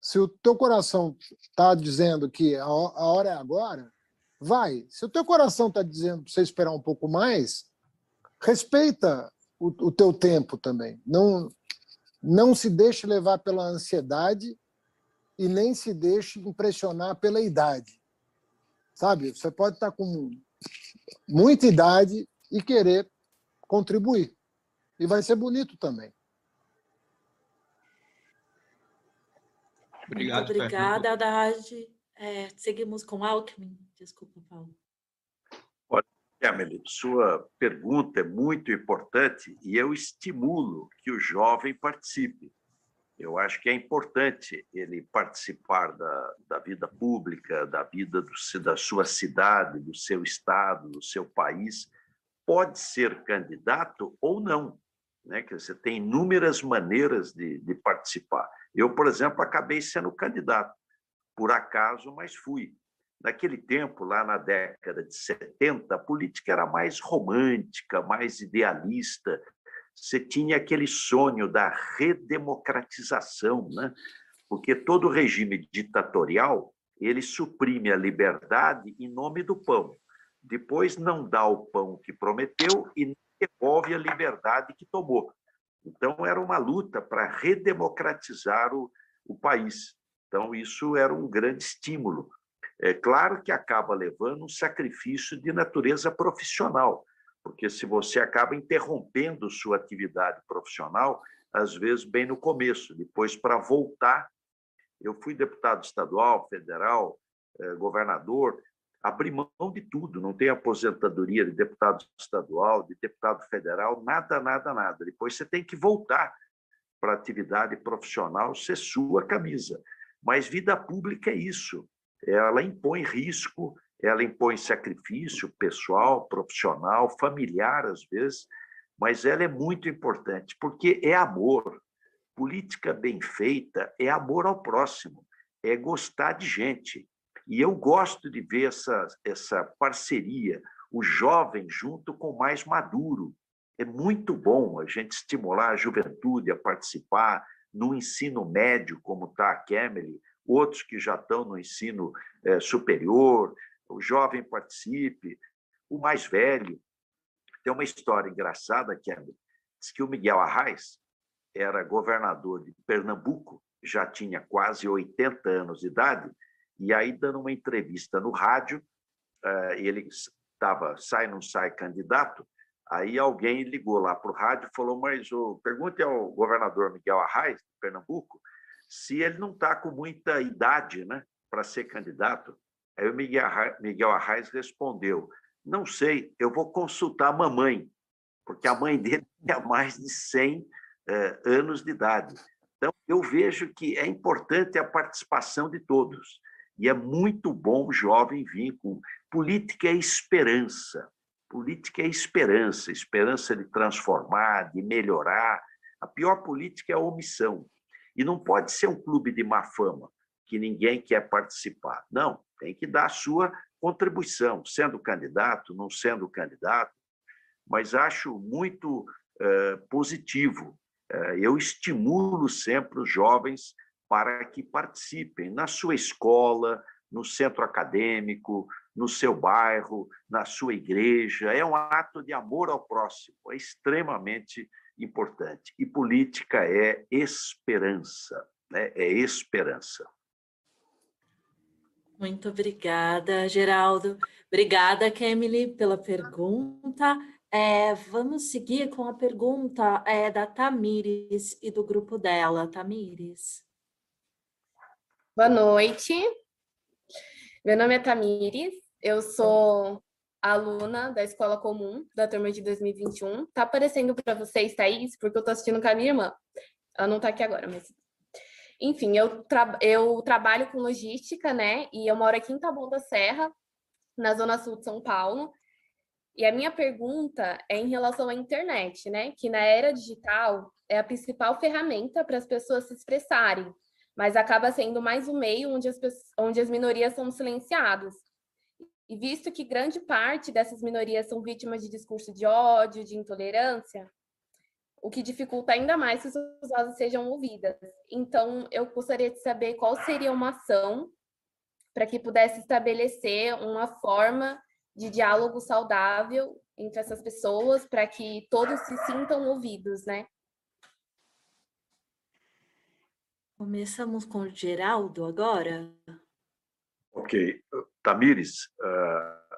Se o teu coração está dizendo que a, hora é agora, vai. Se o teu coração está dizendo para você esperar um pouco mais, respeita o, o teu tempo também. Não, não se deixe levar pela ansiedade e nem se deixe impressionar pela idade. Sabe? Você pode estar com muita idade e querer contribuir. E vai ser bonito também. Obrigado, Muito obrigada, Haddad. É, seguimos com Alckmin. Desculpa, Paulo. Olha, Emily, sua pergunta é muito importante e eu estimulo que o jovem participe. Eu acho que é importante ele participar da, da vida pública, da vida do, da sua cidade, do seu estado, do seu país. Pode ser candidato ou não. Né? Que você tem inúmeras maneiras de, de participar. Eu, por exemplo, acabei sendo candidato, por acaso, mas fui. Naquele tempo, lá na década de 70, a política era mais romântica, mais idealista. Você tinha aquele sonho da redemocratização, né? porque todo regime ditatorial ele suprime a liberdade em nome do pão. Depois não dá o pão que prometeu e devolve a liberdade que tomou. Então, era uma luta para redemocratizar o, o país. Então, isso era um grande estímulo. É claro que acaba levando um sacrifício de natureza profissional, porque se você acaba interrompendo sua atividade profissional, às vezes bem no começo, depois para voltar. Eu fui deputado estadual, federal, eh, governador, abri mão de tudo, não tem aposentadoria de deputado estadual, de deputado federal, nada, nada, nada. Depois você tem que voltar para a atividade profissional, ser sua camisa. Mas vida pública é isso ela impõe risco, ela impõe sacrifício pessoal, profissional, familiar, às vezes, mas ela é muito importante, porque é amor. Política bem feita é amor ao próximo, é gostar de gente. E eu gosto de ver essa, essa parceria, o jovem junto com o mais maduro. É muito bom a gente estimular a juventude a participar no ensino médio, como está a Kemely, outros que já estão no ensino é, superior, o jovem participe, o mais velho. Tem uma história engraçada é, diz que o Miguel Arraes era governador de Pernambuco, já tinha quase 80 anos de idade, e aí, dando uma entrevista no rádio, é, ele estava, sai, não sai candidato, aí alguém ligou lá para o rádio e falou, mas o, pergunte ao governador Miguel Arraes, de Pernambuco, se ele não está com muita idade né, para ser candidato. Aí o Miguel Arraes respondeu: Não sei, eu vou consultar a mamãe, porque a mãe dele (laughs) tinha mais de 100 eh, anos de idade. Então, eu vejo que é importante a participação de todos. E é muito bom o jovem vir com. Política é esperança. Política é esperança esperança de transformar, de melhorar. A pior política é a omissão. E não pode ser um clube de má fama, que ninguém quer participar. Não, tem que dar a sua contribuição, sendo candidato, não sendo candidato, mas acho muito eh, positivo. Eh, eu estimulo sempre os jovens para que participem na sua escola, no centro acadêmico, no seu bairro, na sua igreja. É um ato de amor ao próximo, é extremamente importante. E política é esperança, né? é esperança. Muito obrigada, Geraldo. Obrigada, Kemily, pela pergunta. É, vamos seguir com a pergunta é, da Tamires e do grupo dela. Tamires. Boa noite. Meu nome é Tamires, eu sou aluna da escola comum da turma de 2021. Tá aparecendo para vocês, Thaís, porque eu tô assistindo com a minha irmã. Ela não tá aqui agora, mas. Enfim, eu, tra... eu trabalho com logística, né? E eu moro aqui em Taboão da Serra, na zona sul de São Paulo. E a minha pergunta é em relação à internet, né? Que na era digital é a principal ferramenta para as pessoas se expressarem, mas acaba sendo mais um meio onde as, onde as minorias são silenciadas. E visto que grande parte dessas minorias são vítimas de discurso de ódio, de intolerância, o que dificulta ainda mais que suas vozes sejam ouvidas. Então, eu gostaria de saber qual seria uma ação para que pudesse estabelecer uma forma de diálogo saudável entre essas pessoas, para que todos se sintam ouvidos, né? Começamos com o Geraldo agora. Ok. Tamires,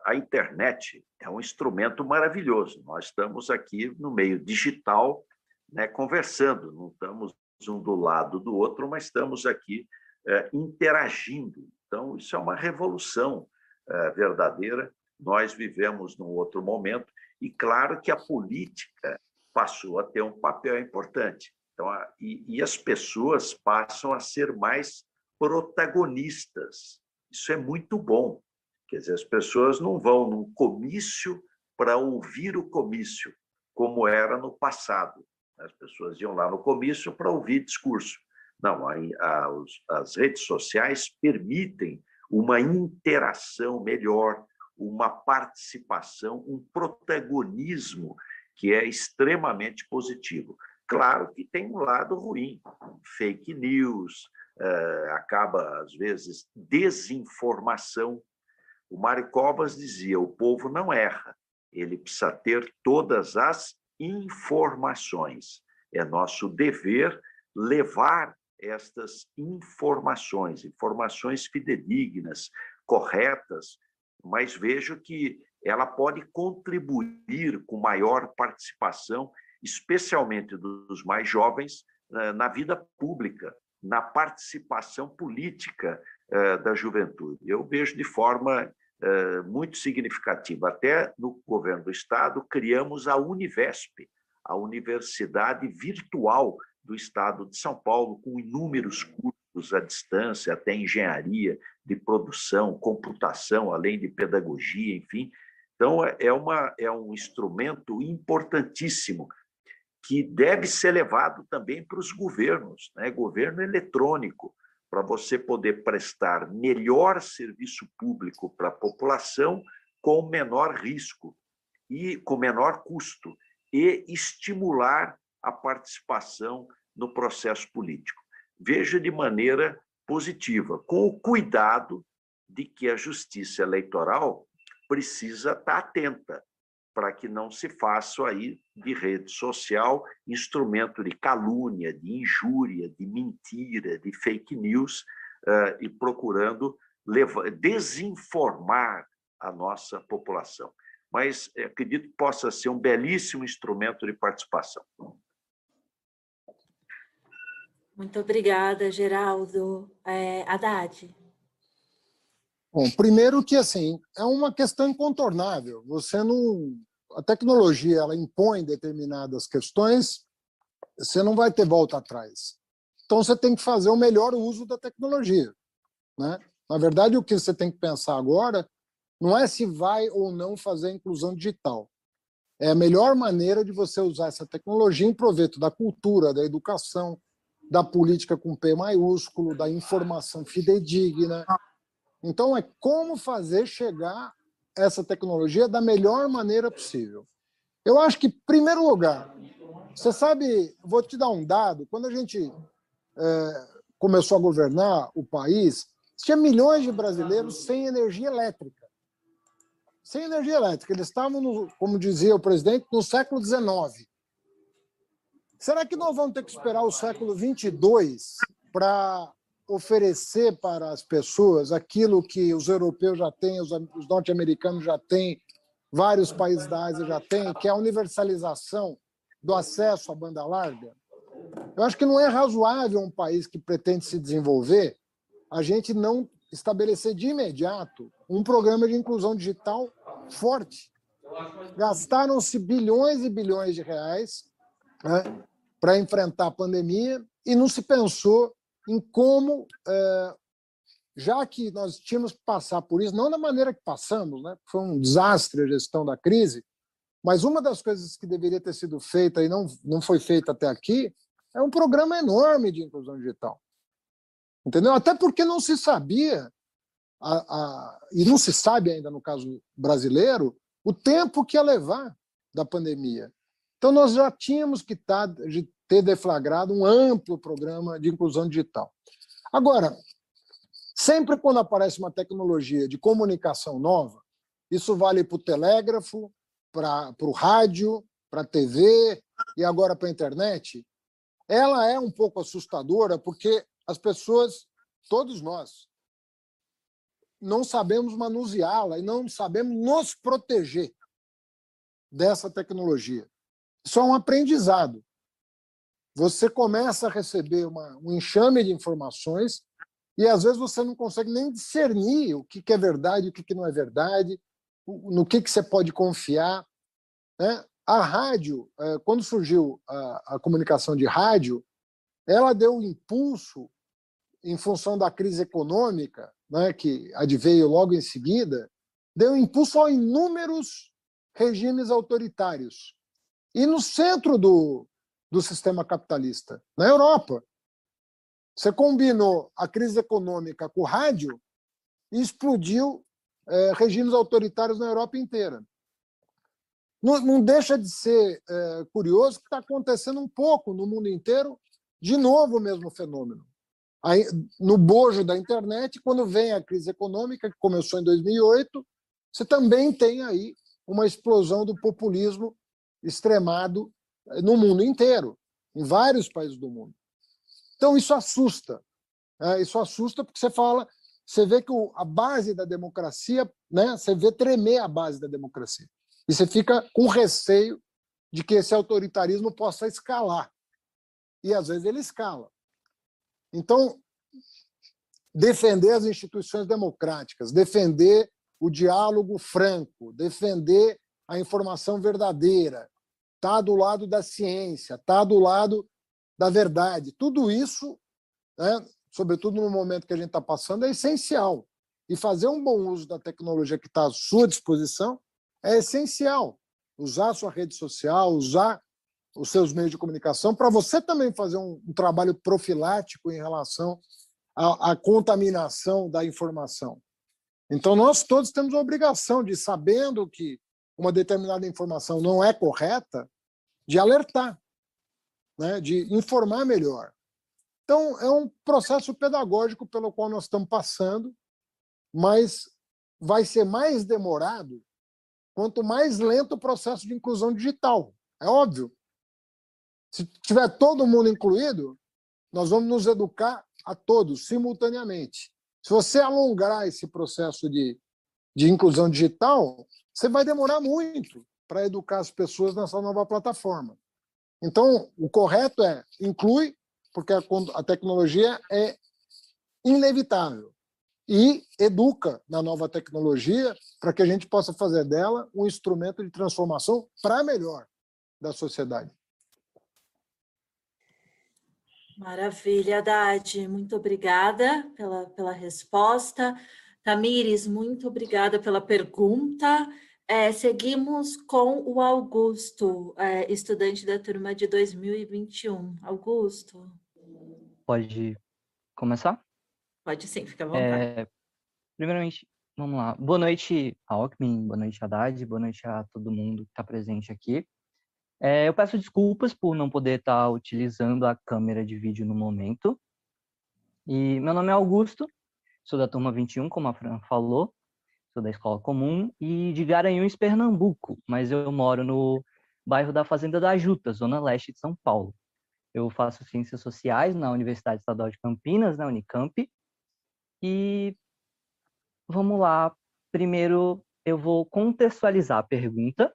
a internet é um instrumento maravilhoso. Nós estamos aqui no meio digital, né, conversando, não estamos um do lado do outro, mas estamos aqui é, interagindo. Então, isso é uma revolução é, verdadeira. Nós vivemos num outro momento, e claro que a política passou a ter um papel importante. Então, a, e, e as pessoas passam a ser mais protagonistas. Isso é muito bom. Quer dizer, as pessoas não vão num comício para ouvir o comício, como era no passado. As pessoas iam lá no comício para ouvir discurso. Não, a, a, as redes sociais permitem uma interação melhor, uma participação, um protagonismo que é extremamente positivo. Claro que tem um lado ruim, fake news, uh, acaba, às vezes, desinformação. O Mário Covas dizia: o povo não erra, ele precisa ter todas as informações. É nosso dever levar estas informações, informações fidedignas, corretas, mas vejo que ela pode contribuir com maior participação, especialmente dos mais jovens, eh, na vida pública, na participação política eh, da juventude. Eu vejo de forma eh, muito significativa. Até no governo do Estado, criamos a Univesp, a Universidade Virtual do Estado de São Paulo, com inúmeros cursos à distância, até engenharia de produção, computação, além de pedagogia, enfim. Então, é, uma, é um instrumento importantíssimo que deve ser levado também para os governos, né? governo eletrônico, para você poder prestar melhor serviço público para a população com menor risco e com menor custo e estimular a participação no processo político. Veja de maneira positiva, com o cuidado de que a justiça eleitoral precisa estar atenta para que não se faça aí de rede social instrumento de calúnia, de injúria, de mentira, de fake news, uh, e procurando levar, desinformar a nossa população. Mas eh, acredito que possa ser um belíssimo instrumento de participação. Muito obrigada, Geraldo. É, Haddad. Bom, primeiro que assim é uma questão incontornável. Você não, a tecnologia ela impõe determinadas questões, você não vai ter volta atrás. Então você tem que fazer o melhor uso da tecnologia, né? Na verdade, o que você tem que pensar agora não é se vai ou não fazer a inclusão digital. É a melhor maneira de você usar essa tecnologia em proveito da cultura, da educação, da política com P maiúsculo, da informação fidedigna, então, é como fazer chegar essa tecnologia da melhor maneira possível. Eu acho que, em primeiro lugar, você sabe, vou te dar um dado, quando a gente é, começou a governar o país, tinha milhões de brasileiros sem energia elétrica. Sem energia elétrica. Eles estavam, no, como dizia o presidente, no século XIX. Será que nós vamos ter que esperar o século XXII para oferecer para as pessoas aquilo que os europeus já têm, os, norte-americanos já têm, vários países da Ásia já têm, que é a universalização do acesso à banda larga. Eu acho que não é razoável um país que pretende se desenvolver a gente não estabelecer de imediato um programa de inclusão digital forte. Gastaram-se bilhões e bilhões de reais né, para enfrentar a pandemia e não se pensou em como, é, já que nós tínhamos que passar por isso, não da maneira que passamos, né? foi um desastre a gestão da crise, mas uma das coisas que deveria ter sido feita e não, não foi feita até aqui é um programa enorme de inclusão digital. Entendeu? Até porque não se sabia, a, a, e não se sabe ainda no caso brasileiro, o tempo que ia levar da pandemia. Então, nós já tínhamos que estar, tá, ter deflagrado um amplo programa de inclusão digital. Agora, sempre quando aparece uma tecnologia de comunicação nova, isso vale para o telégrafo, para o rádio, para a TV e agora para a internet, ela é um pouco assustadora porque as pessoas, todos nós, não sabemos manuseá-la e não sabemos nos proteger dessa tecnologia. Isso é um aprendizado. Você começa a receber uma, um enxame de informações e às vezes você não consegue nem discernir o que, que é verdade, o que, que não é verdade, no que, que você pode confiar. Né? A rádio, é, quando surgiu a, a comunicação de rádio, ela deu um impulso em função da crise econômica, né, que adveio logo em seguida, deu um impulso a inúmeros regimes autoritários. E no centro do, do sistema capitalista, na Europa, você combinou a crise econômica com o rádio e explodiu é, regimes autoritários na Europa inteira. Não, não deixa de ser é, curioso que está acontecendo um pouco no mundo inteiro, de novo o mesmo fenômeno. Aí, no bojo da internet, quando vem a crise econômica, que começou em 2008, você também tem aí uma explosão do populismo extremado no mundo inteiro, em vários países do mundo. Então, isso assusta. Né? Isso assusta porque você fala, você vê que a base da democracia, né? você vê tremer a base da democracia. E você fica com receio de que esse autoritarismo possa escalar. E, às vezes, ele escala. Então, defender as instituições democráticas, defender o diálogo franco, defender a informação verdadeira, tá do lado da ciência, tá do lado da verdade. Tudo isso, né, sobretudo no momento que a gente está passando, é essencial. E fazer um bom uso da tecnologia que está à sua disposição é essencial. Usar a sua rede social, usar os seus meios de comunicação, para você também fazer um, um trabalho profilático em relação à, à contaminação da informação. Então, nós todos temos a obrigação de, sabendo que uma determinada informação não é correta, de alertar, né? de informar melhor. Então, é um processo pedagógico pelo qual nós estamos passando, mas vai ser mais demorado quanto mais lento o processo de inclusão digital. É óbvio. Se tiver todo mundo incluído, nós vamos nos educar a todos simultaneamente. Se você alongar esse processo de, de inclusão digital, você vai demorar muito para educar as pessoas nessa nova plataforma. Então, o correto é inclui, porque a, a tecnologia é inevitável. E educa na nova tecnologia para que a gente possa fazer dela um instrumento de transformação para melhor da sociedade. Maravilha, Haddad. Muito obrigada pela, pela resposta. Tamires, muito obrigada pela pergunta. É, seguimos com o Augusto, é, estudante da turma de 2021. Augusto. Pode começar? Pode sim, fica à vontade. É, primeiramente, vamos lá. Boa noite, Alckmin, boa noite, Haddad, boa noite a todo mundo que está presente aqui. É, eu peço desculpas por não poder estar tá utilizando a câmera de vídeo no momento. E meu nome é Augusto, sou da turma 21, como a Fran falou, sou da escola comum e de Garanhuns, Pernambuco, mas eu moro no bairro da Fazenda da Juta, zona leste de São Paulo. Eu faço ciências sociais na Universidade Estadual de Campinas, na Unicamp. E vamos lá, primeiro eu vou contextualizar a pergunta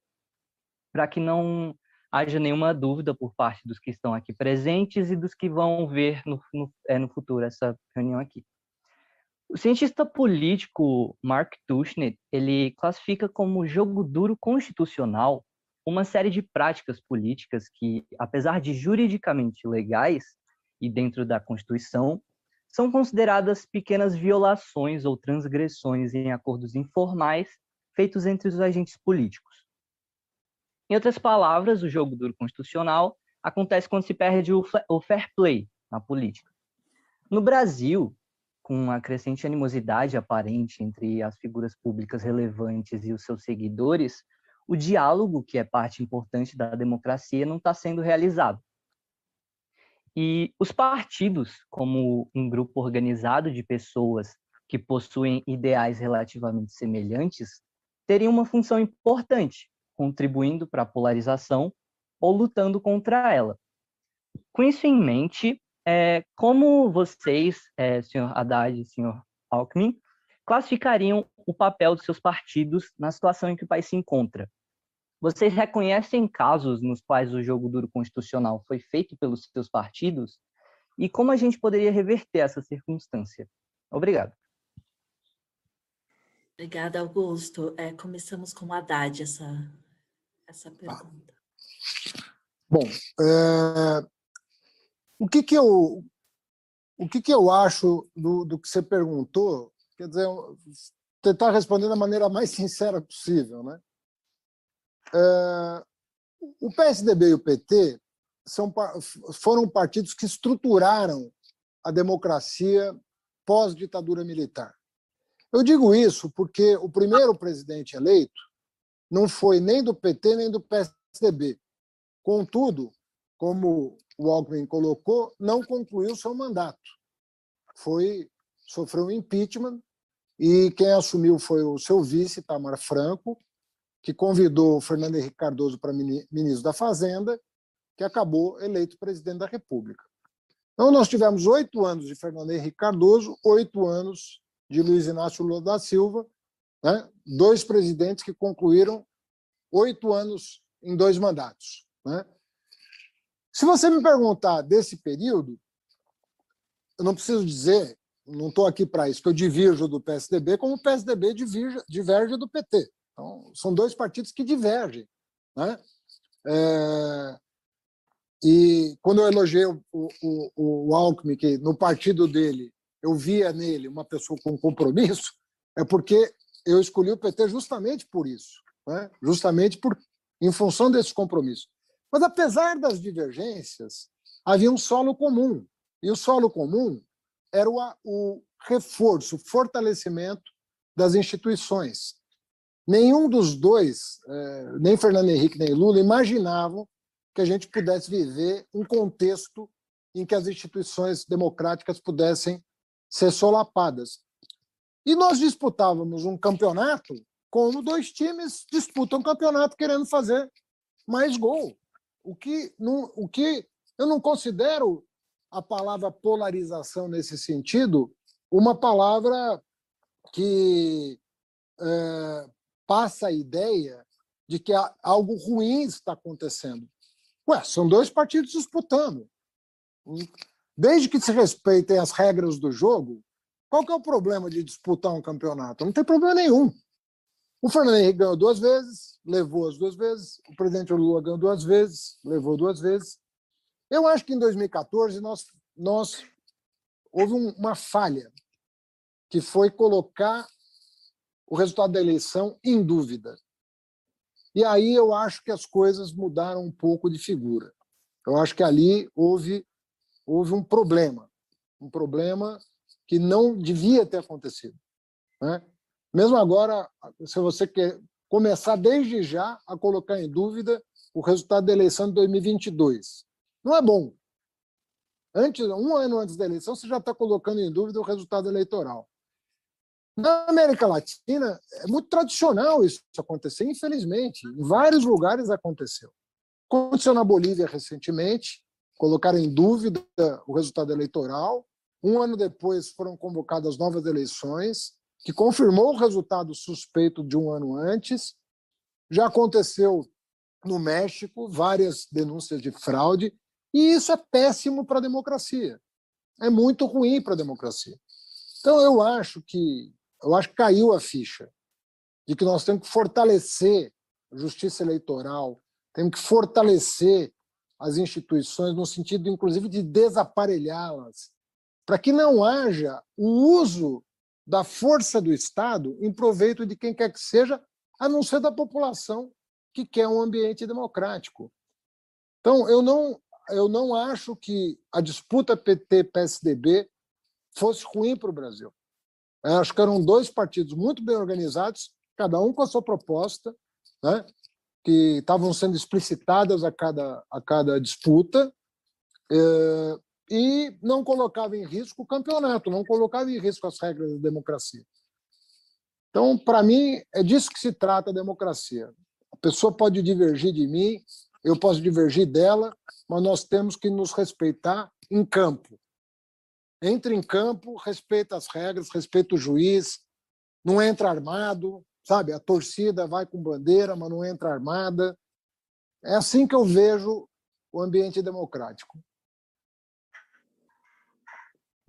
para que não haja nenhuma dúvida por parte dos que estão aqui presentes e dos que vão ver no, no, é, no futuro essa reunião aqui. O cientista político Mark Tushnet, ele classifica como jogo duro constitucional uma série de práticas políticas que, apesar de juridicamente legais e dentro da Constituição, são consideradas pequenas violações ou transgressões em acordos informais feitos entre os agentes políticos. Em outras palavras, o jogo duro constitucional acontece quando se perde o fair play na política. No Brasil, com a crescente animosidade aparente entre as figuras públicas relevantes e os seus seguidores, o diálogo, que é parte importante da democracia, não está sendo realizado. E os partidos, como um grupo organizado de pessoas que possuem ideais relativamente semelhantes, teriam uma função importante contribuindo para a polarização ou lutando contra ela. Com isso em mente, É, como vocês, é, senhor Haddad e senhor Alckmin, classificariam o papel dos seus partidos na situação em que o país se encontra? Vocês reconhecem casos nos quais o jogo duro constitucional foi feito pelos seus partidos? E como a gente poderia reverter essa circunstância? Obrigado. Obrigada, Augusto. É, começamos com o Haddad essa, essa pergunta. Bom, é, o que que eu o que que eu acho do, do que você perguntou? Quer dizer, tentar responder da maneira mais (laughs) sincera possível, né? É, o PSDB e o PT são, foram partidos que estruturaram a democracia pós-ditadura militar. Eu digo isso porque o primeiro presidente eleito não foi nem do PT nem do PSDB. Contudo, como o Alckmin colocou, não concluiu seu mandato. Foi sofreu um impeachment e quem assumiu foi o seu vice, Tamar Franco, que convidou o Fernando Henrique Cardoso para ministro da Fazenda, que acabou eleito presidente da República. Então, nós tivemos oito anos de Fernando Henrique Cardoso, oito anos de Luiz Inácio Lula da Silva, né? dois presidentes que concluíram oito anos em dois mandatos. Né? Se você me perguntar desse período, eu não preciso dizer, não estou aqui para isso, que eu divirjo do PSDB, como o PSDB diverge, diverge do PT. Então, são dois partidos que divergem. Né? É, e quando eu elogiei o, o, o Alckmin, que no partido dele eu via nele uma pessoa com compromisso, é porque eu escolhi o PT justamente por isso, né? justamente por, em função desse compromisso. Mas, apesar das divergências, havia um solo comum. E o solo comum era o, o reforço, o fortalecimento das instituições. Nenhum dos dois, eh, nem Fernando Henrique nem Lula, imaginavam que a gente pudesse viver um contexto em que as instituições democráticas pudessem ser solapadas. E nós disputávamos um campeonato como dois times disputam um campeonato querendo fazer mais gol. O que, não, o que eu não considero a palavra polarização nesse sentido uma palavra que é, passa a ideia de que algo ruim está acontecendo. Ué, são dois partidos disputando. Desde que se respeitem as regras do jogo, qual que é o problema de disputar um campeonato? Não tem problema nenhum. O Fernando Henrique ganhou duas vezes, levou as duas vezes. O presidente Lula ganhou duas vezes, levou duas vezes. Eu acho que em 2014 nós, nós houve um, uma falha, que foi colocar o resultado da eleição em dúvida. E aí eu acho que as coisas mudaram um pouco de figura. Eu acho que ali houve, houve um problema, um problema que não devia ter acontecido. Né? Mesmo agora, se você quer começar desde já a colocar em dúvida o resultado da eleição de 2022, não é bom. Antes, um ano antes da eleição, você já está colocando em dúvida o resultado eleitoral. Na América Latina, é muito tradicional isso acontecer, infelizmente. Em vários lugares aconteceu. Aconteceu na Bolívia recentemente, colocaram em dúvida o resultado eleitoral. Um ano depois foram convocadas novas eleições, que confirmou o resultado suspeito de um ano antes. Já aconteceu no México, várias denúncias de fraude, e isso é péssimo para a democracia. É muito ruim para a democracia. Então, eu acho que eu acho que caiu a ficha de que nós temos que fortalecer a justiça eleitoral, temos que fortalecer as instituições no sentido, inclusive, de desaparelhá-las, para que não haja o uso da força do Estado em proveito de quem quer que seja, a não ser da população que quer um ambiente democrático. Então, eu não, eu não acho que a disputa PT-PSDB fosse ruim para o Brasil. Eu acho que eram dois partidos muito bem organizados, cada um com a sua proposta, né, que estavam sendo explicitadas a cada, a cada disputa, é, e não colocava em risco o campeonato, não colocava em risco as regras da democracia. Então, para mim, é disso que se trata a democracia. A pessoa pode divergir de mim, eu posso divergir dela, mas nós temos que nos respeitar em campo. Entre em campo, respeita as regras, respeita o juiz, não entra armado, sabe? A torcida vai com bandeira, mas não entra armada. É assim que eu vejo o ambiente democrático.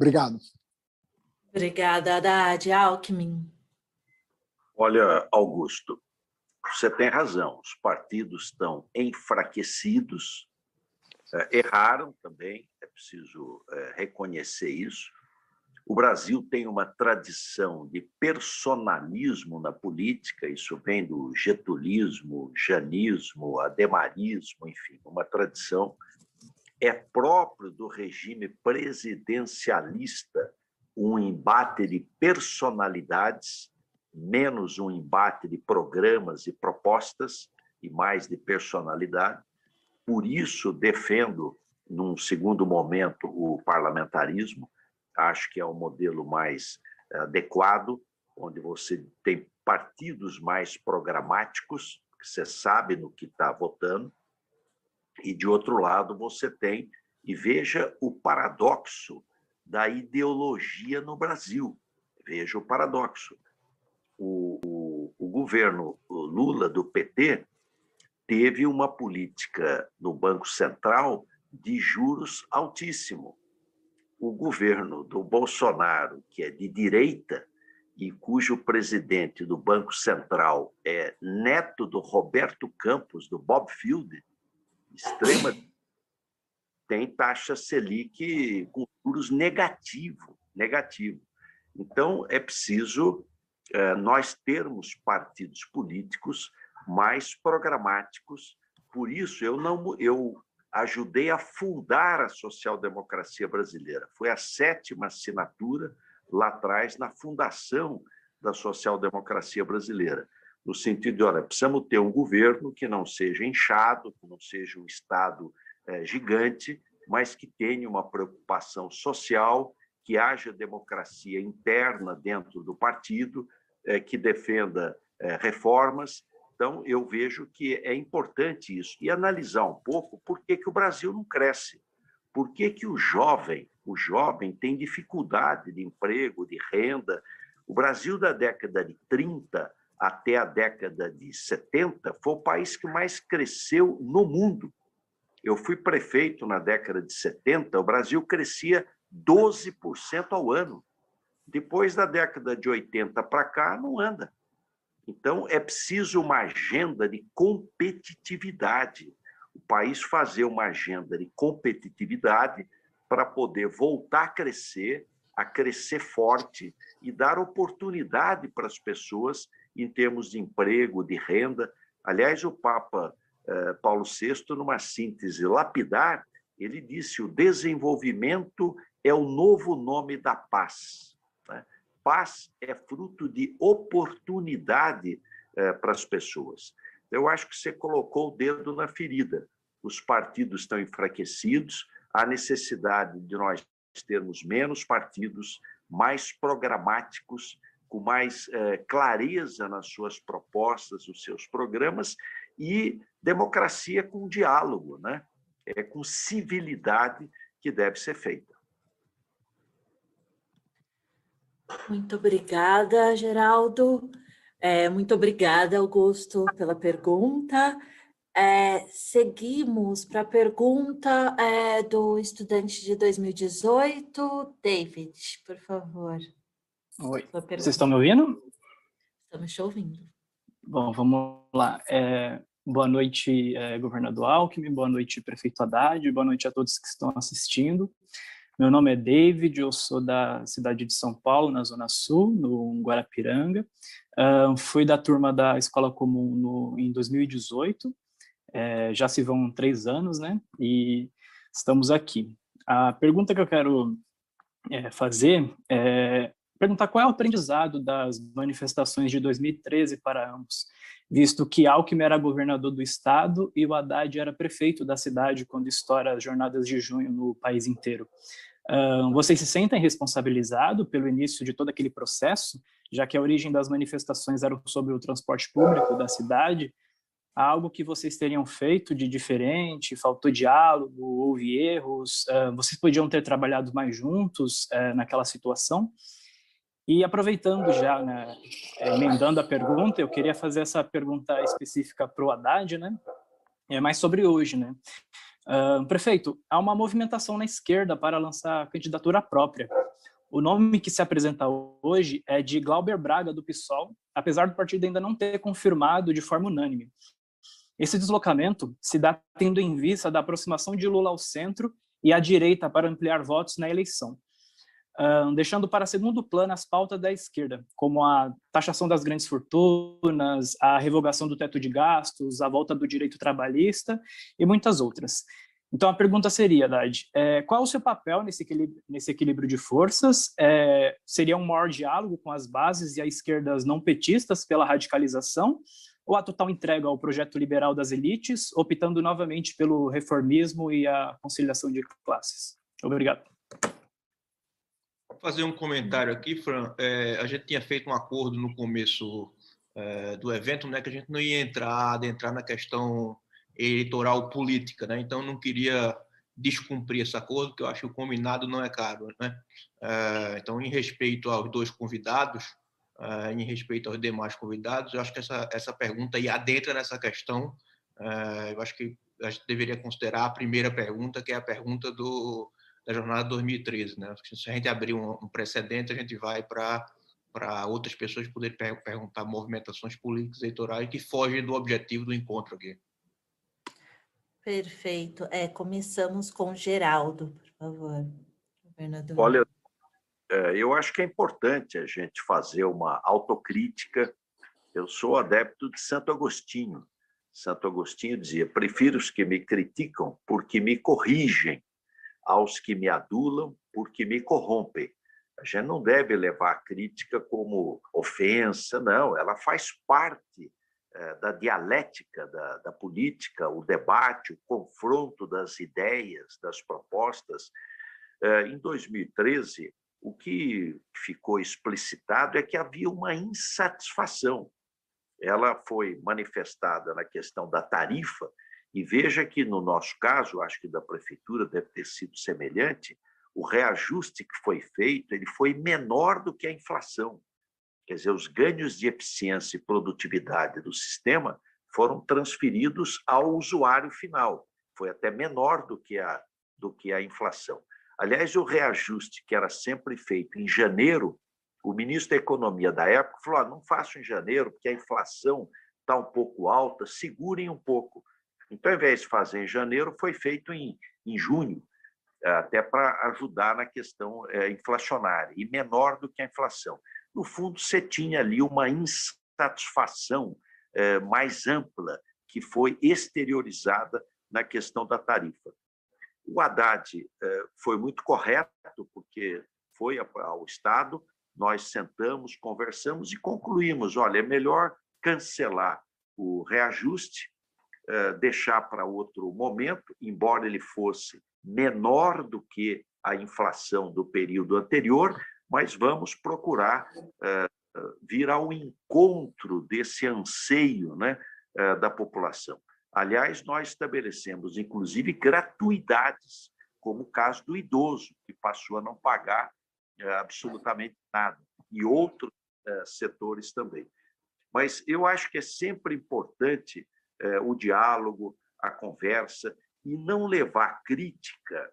Obrigado. Obrigada, Haddad. Alckmin. Olha, Augusto, você tem razão. Os partidos estão enfraquecidos, é, erraram também, é preciso é, reconhecer isso. O Brasil tem uma tradição de personalismo na política, isso vem do getulismo, janismo, ademarismo, enfim, uma tradição. É próprio do regime presidencialista um embate de personalidades, menos um embate de programas e propostas, e mais de personalidade. Por isso, defendo, num segundo momento, o parlamentarismo acho que é o modelo mais eh, adequado, onde você tem partidos mais programáticos, que você sabe no que está votando, e de outro lado você tem, e veja o paradoxo da ideologia no Brasil. Veja o paradoxo. O, o, o governo Lula, do PT, teve uma política no Banco Central de juros altíssimo o governo do Bolsonaro, que é de direita e cujo presidente do Banco Central é neto do Roberto Campos, do Bob Field, extrema, tem taxa Selic com juros negativo, negativo. Então, é preciso é, nós termos partidos políticos mais programáticos. Por isso, eu não eu ajudei a fundar a social-democracia brasileira. Foi a sétima assinatura lá atrás na fundação da social-democracia brasileira, no sentido de, olha, precisamos ter um governo que não seja inchado, que não seja um Estado é, gigante, mas que tenha uma preocupação social, que haja democracia interna dentro do partido, é, que defenda é, reformas então, eu vejo que é importante isso e analisar um pouco por que, que o Brasil não cresce. Por que, que o jovem, o jovem tem dificuldade de emprego, de renda? O Brasil da década de 30 até a década de 70 foi o país que mais cresceu no mundo. Eu fui prefeito na década de 70, o Brasil crescia 12% ao ano. Depois da década de 80 para cá, não anda. Então, é preciso uma agenda de competitividade. O país fazer uma agenda de competitividade para poder voltar a crescer, a crescer forte e dar oportunidade para as pessoas em termos de emprego, de renda. Aliás, o Papa eh, Paulo VI, numa síntese lapidar, ele disse: o desenvolvimento é o novo nome da paz paz é fruto de oportunidade é, para as pessoas. Eu acho que você colocou o dedo na ferida. Os partidos estão enfraquecidos, há necessidade de nós termos menos partidos, mais programáticos, com mais é, clareza nas suas propostas, nos seus programas, e democracia com diálogo, né? é com civilidade que deve ser feita. Muito obrigada, Geraldo. É, muito obrigada, Augusto, pela pergunta. É, seguimos para a pergunta é, do estudante de 2018, David, por favor. Oi, vocês estão me ouvindo? Estamos te ouvindo. Bom, vamos lá. É, boa noite, é, governador Alckmin, boa noite, prefeito Haddad, boa noite a todos que estão assistindo. Meu nome é David, eu sou da cidade de São Paulo, na Zona Sul, no Guarapiranga. Uh, fui da turma da Escola Comum no, em 2018, é, já se vão três anos, né? E estamos aqui. A pergunta que eu quero é, fazer é perguntar qual é o aprendizado das manifestações de 2013 para ambos, visto que Alckmin era governador do estado e o Haddad era prefeito da cidade quando estoura as jornadas de junho no país inteiro. Uh, vocês se sentem responsabilizados pelo início de todo aquele processo, já que a origem das manifestações era sobre o transporte público da cidade? algo que vocês teriam feito de diferente? Faltou diálogo? Houve erros? Uh, vocês podiam ter trabalhado mais juntos uh, naquela situação? E aproveitando já, né, emendando a pergunta, eu queria fazer essa pergunta específica para o Haddad, né? É mais sobre hoje, né? Uh, prefeito, há uma movimentação na esquerda para lançar candidatura própria. O nome que se apresenta hoje é de Glauber Braga, do PSOL, apesar do partido ainda não ter confirmado de forma unânime. Esse deslocamento se dá tendo em vista da aproximação de Lula ao centro e à direita para ampliar votos na eleição deixando para segundo plano as pautas da esquerda, como a taxação das grandes fortunas, a revogação do teto de gastos, a volta do direito trabalhista e muitas outras. Então, a pergunta seria, Dad, é, qual o seu papel nesse equilíbrio, nesse equilíbrio de forças? É, seria um maior diálogo com as bases e as esquerdas não petistas pela radicalização? Ou a total entrega ao projeto liberal das elites, optando novamente pelo reformismo e a conciliação de classes? Obrigado fazer um comentário aqui, Fran. É, a gente tinha feito um acordo no começo é, do evento, né, que a gente não ia entrar, adentrar na questão eleitoral política, né? Então não queria descumprir esse acordo, porque eu acho que o combinado não é caro, né? É, então, em respeito aos dois convidados, é, em respeito aos demais convidados, eu acho que essa essa pergunta aí adentra nessa questão. É, eu acho que a gente deveria considerar a primeira pergunta, que é a pergunta do da jornada 2013. Né? Se a gente abrir um, um precedente, a gente vai para para outras pessoas poderem per perguntar movimentações políticas eleitorais que fogem do objetivo do encontro aqui. Perfeito. É, começamos com Geraldo, por favor, governador. Olha, é, eu acho que é importante a gente fazer uma autocrítica. Eu sou adepto de Santo Agostinho. Santo Agostinho dizia: prefiro os que me criticam porque me corrigem aos que me adulam, porque me corrompem. A gente não deve levar a crítica como ofensa, não, ela faz parte é, da dialética da, da, política, o debate, o confronto das ideias, das propostas. É, em 2013, o que ficou explicitado é que havia uma insatisfação. Ela foi manifestada na questão da tarifa, e veja que, no nosso caso, acho que da prefeitura deve ter sido semelhante, o reajuste que foi feito ele foi menor do que a inflação. Quer dizer, os ganhos de eficiência e produtividade do sistema foram transferidos ao usuário final. Foi até menor do que a, do que a inflação. Aliás, o reajuste que era sempre feito em janeiro, o ministro da Economia da época falou: ah, não faço em janeiro, porque a inflação está um pouco alta, segurem um pouco. Então, ao invés de fazer em janeiro, foi feito em, em junho, até para ajudar na questão é, inflacionária, e menor do que a inflação. No fundo, você tinha ali uma insatisfação é, mais ampla, que foi exteriorizada na questão da tarifa. O Haddad é, foi muito correto, porque foi ao Estado, nós sentamos, conversamos e concluímos: olha, é melhor cancelar o reajuste deixar para outro momento, embora ele fosse menor do que a inflação do período anterior, mas vamos procurar eh, vir ao encontro desse anseio né, eh, da população. Aliás, nós estabelecemos, inclusive, gratuidades, como o caso do idoso, que passou a não pagar absolutamente nada, e outros setores também. Mas eu acho que é sempre importante o diálogo, a conversa, e não levar crítica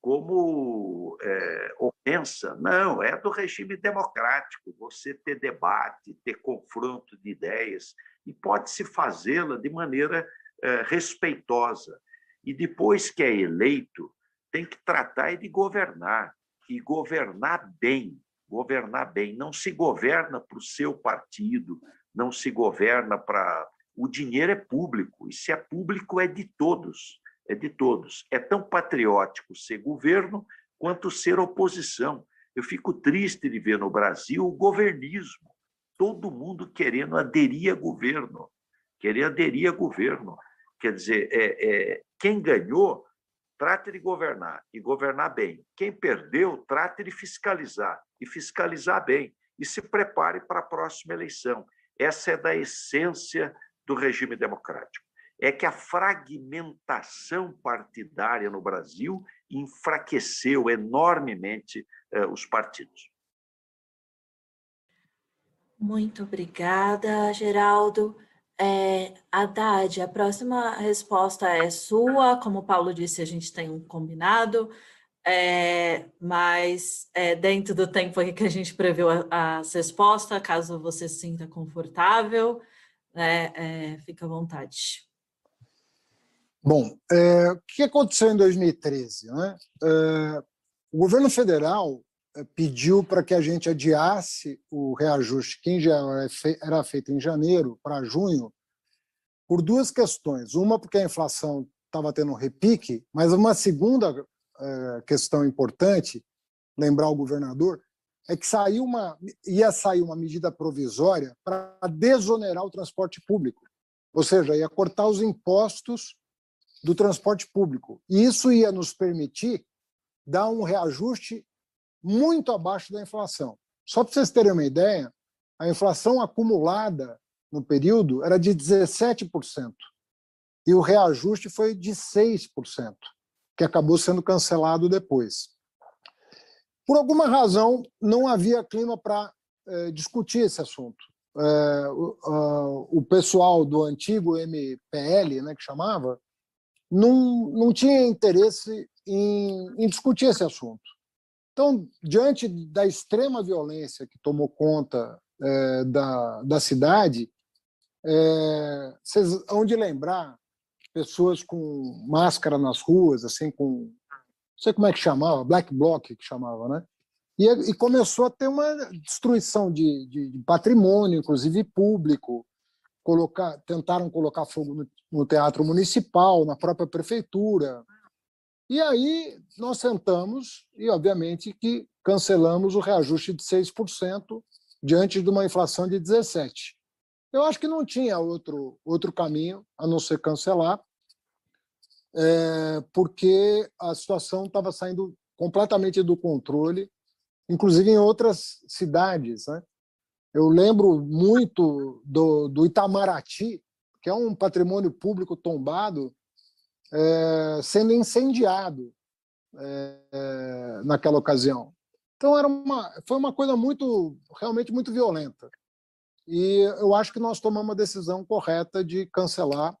como é, ofensa. Não, é do regime democrático você ter debate, ter confronto de ideias, e pode-se fazê-la de maneira é, respeitosa. E depois que é eleito, tem que tratar de governar, e governar bem, governar bem. Não se governa para o seu partido, não se governa para o dinheiro é público, e se é público é de todos, é de todos. É tão patriótico ser governo quanto ser oposição. Eu fico triste de ver no Brasil o governismo, todo mundo querendo aderir a governo, querer aderir a governo. Quer dizer, é, é, quem ganhou, trate de governar e governar bem. Quem perdeu, trate de fiscalizar e fiscalizar bem. E se prepare para a próxima eleição. Essa é da essência do regime democrático é que a fragmentação partidária no Brasil enfraqueceu enormemente eh, os partidos. Muito obrigada, Geraldo. É, Haddad, a próxima resposta é sua. Como o Paulo disse, a gente tem um combinado, é, mas é, dentro do tempo que a gente previu as respostas, caso você se sinta confortável, né, é, fica à vontade. Bom, é, o que aconteceu em 2013? Né? É, o governo federal é, pediu para que a gente adiasse o reajuste, que já era feito em janeiro, para junho, por duas questões. Uma, porque a inflação estava tendo um repique, mas uma segunda é, questão importante, lembrar o governador, é que saiu uma, ia sair uma medida provisória para desonerar o transporte público. Ou seja, ia cortar os impostos do transporte público. E isso ia nos permitir dar um reajuste muito abaixo da inflação. Só para vocês terem uma ideia, a inflação acumulada no período era de 17%, e o reajuste foi de 6%, que acabou sendo cancelado depois. Por alguma razão, não havia clima para eh, discutir esse assunto. Eh, o, uh, o, pessoal do antigo MPL, né, que chamava, não, não tinha interesse em, em discutir esse assunto. Então, diante da extrema violência que tomou conta é, da, da cidade, é, vocês vão de lembrar pessoas com máscara nas ruas, assim, com. Sei como é que chamava, black bloc que chamava, né? E, e começou a ter uma destruição de, de, de patrimônio, inclusive público, colocar, tentaram colocar fogo no, no teatro municipal, na própria prefeitura. E aí nós sentamos e, obviamente, que cancelamos o reajuste de 6% diante de uma inflação de 17%. Eu acho que não tinha outro, outro caminho a não ser cancelar, é, porque a situação estava saindo completamente do controle, inclusive em outras cidades. Né? Eu lembro muito do, do Itamaraty, que é um patrimônio público tombado, é, sendo incendiado é, naquela ocasião. Então era uma, foi uma coisa muito, realmente muito violenta. E eu acho que nós tomamos a decisão correta de cancelar.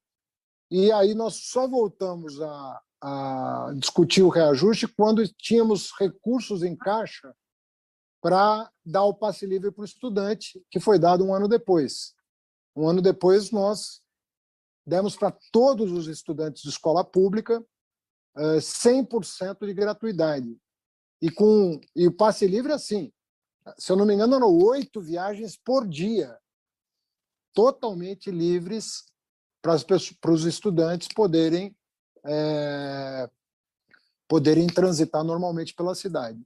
E aí nós só voltamos a, a discutir o reajuste quando tínhamos recursos em caixa para dar o passe livre para o estudante, que foi dado um ano depois. Um ano depois, nós demos para todos os estudantes de escola pública 100% eh, de gratuidade. E, com, e o passe livre, assim, se eu não me engano, eram oito viagens por dia, totalmente livres para, os estudantes poderem, é, poderem transitar normalmente pela cidade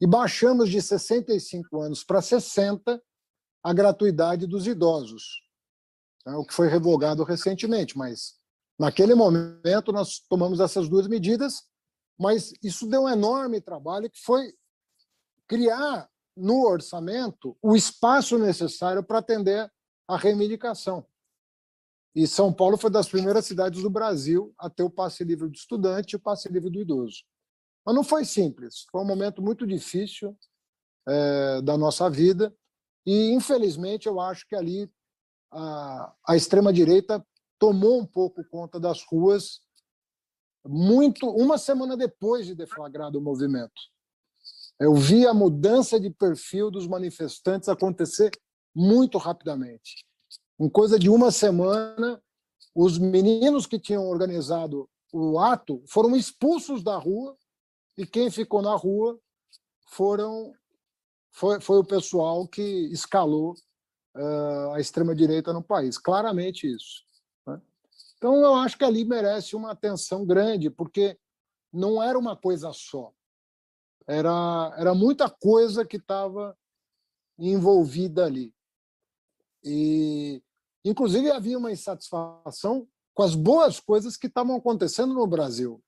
e baixamos de 65 anos para 60 a gratuidade dos idosos, né, o que foi revogado recentemente, mas naquele momento nós tomamos essas duas medidas, mas isso deu um enorme trabalho que foi criar no orçamento o espaço necessário para atender a reivindicação. E São Paulo foi das primeiras cidades do Brasil a ter o passe livre do estudante e o passe livre do idoso. Mas não foi simples, foi um momento muito difícil é, da nossa vida e, infelizmente, eu acho que ali a, a extrema-direita tomou um pouco conta das ruas muito uma semana depois de deflagrado o movimento. Eu vi a mudança de perfil dos manifestantes acontecer muito rapidamente. Em coisa de uma semana, os meninos que tinham organizado o ato foram expulsos da rua e quem ficou na rua foram foi, foi o pessoal que escalou uh, a extrema-direita no país. Claramente isso. Né? Então, eu acho que ali merece uma atenção grande, porque não era uma coisa só. Era, era muita coisa que estava envolvida ali. E, inclusive, havia uma insatisfação com as boas coisas que estavam acontecendo no Brasil.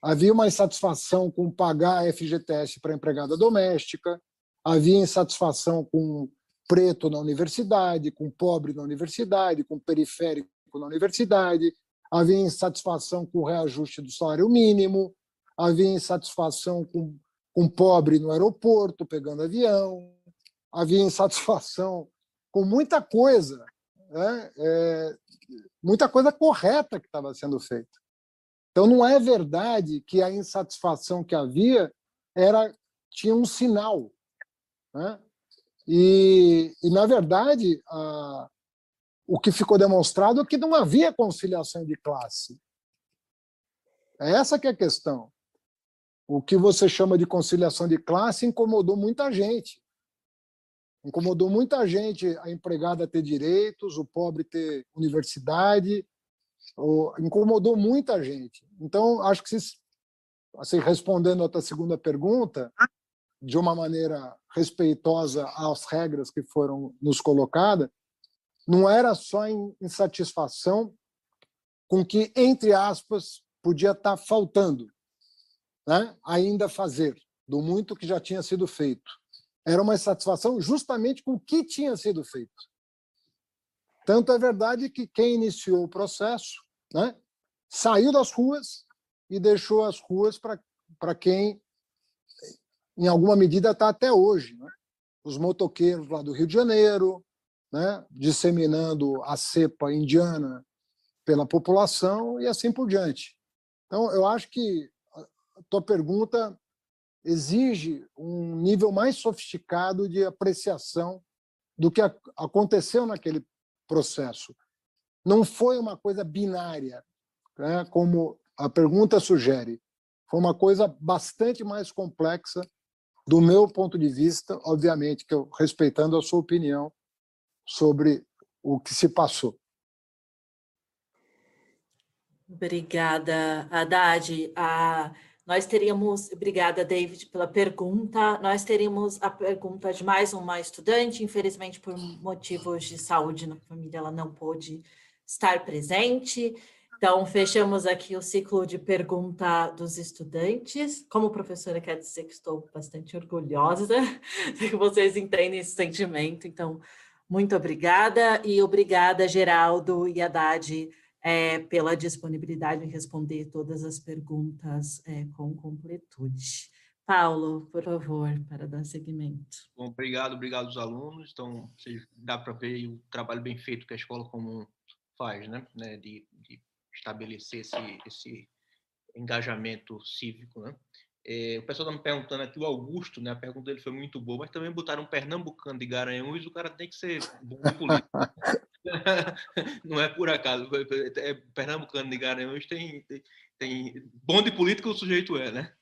Havia uma insatisfação com pagar FGTS para empregada doméstica, havia insatisfação com preto na universidade, com pobre na universidade, com periférico na universidade, havia insatisfação com o reajuste do salário mínimo, havia insatisfação com, com pobre no aeroporto, pegando avião, havia insatisfação com muita coisa, né? é, muita coisa correta que estava sendo feita. Então, não é verdade que a insatisfação que havia era tinha um sinal. Né? E, e, na verdade, a, o que ficou demonstrado é que não havia conciliação de classe. É essa que é a questão. O que você chama de conciliação de classe incomodou muita gente. Incomodou muita gente a empregada ter direitos, o pobre ter universidade, incomodou muita gente. Então, acho que, se, assim, respondendo a tua segunda pergunta, de uma maneira respeitosa às regras que foram nos colocadas, não era só insatisfação com que, entre aspas, podia estar faltando né, ainda fazer, do muito que já tinha sido feito. Era uma insatisfação justamente com o que tinha sido feito. Tanto é verdade que quem iniciou o processo né, saiu das ruas e deixou as ruas para quem em alguma medida está até hoje. Né? Os motoqueiros lá do Rio de Janeiro, né? disseminando a cepa indiana pela população e assim por diante. Então, eu acho que a tua pergunta exige um nível mais sofisticado de apreciação do que aconteceu naquele processo. Não foi uma coisa binária, né? como a pergunta sugere. Foi uma coisa bastante mais complexa do meu ponto de vista, obviamente, que eu, respeitando a sua opinião sobre o que se passou. Obrigada, Haddad. Ah, nós teríamos, obrigada, David, pela pergunta. Nós teríamos a pergunta de mais uma estudante, infelizmente, por motivos de saúde na família, ela não pôde estar presente. Então, fechamos aqui o ciclo de pergunta dos estudantes. Como professora, quero dizer que estou bastante orgulhosa (laughs) de que vocês entendem esse sentimento. Então, muito obrigada e obrigada, Geraldo e Haddad, é, pela disponibilidade em responder todas as perguntas é, com completude. Paulo, por favor, para dar seguimento. Bom, obrigado, obrigado aos alunos. Então, dá para ver o trabalho bem feito que a Escola Comum faz, né? De, de estabelecer esse, esse engajamento cívico, né? É, o pessoal está me perguntando aqui, o Augusto, né? A pergunta dele foi muito boa, mas também botaram um pernambucano de Garanhuns, o cara tem que ser bom de política. (laughs) (laughs) Não é por acaso. É, pernambucano de Garanhuns tem, tem, tem... Bom de política o sujeito é, né?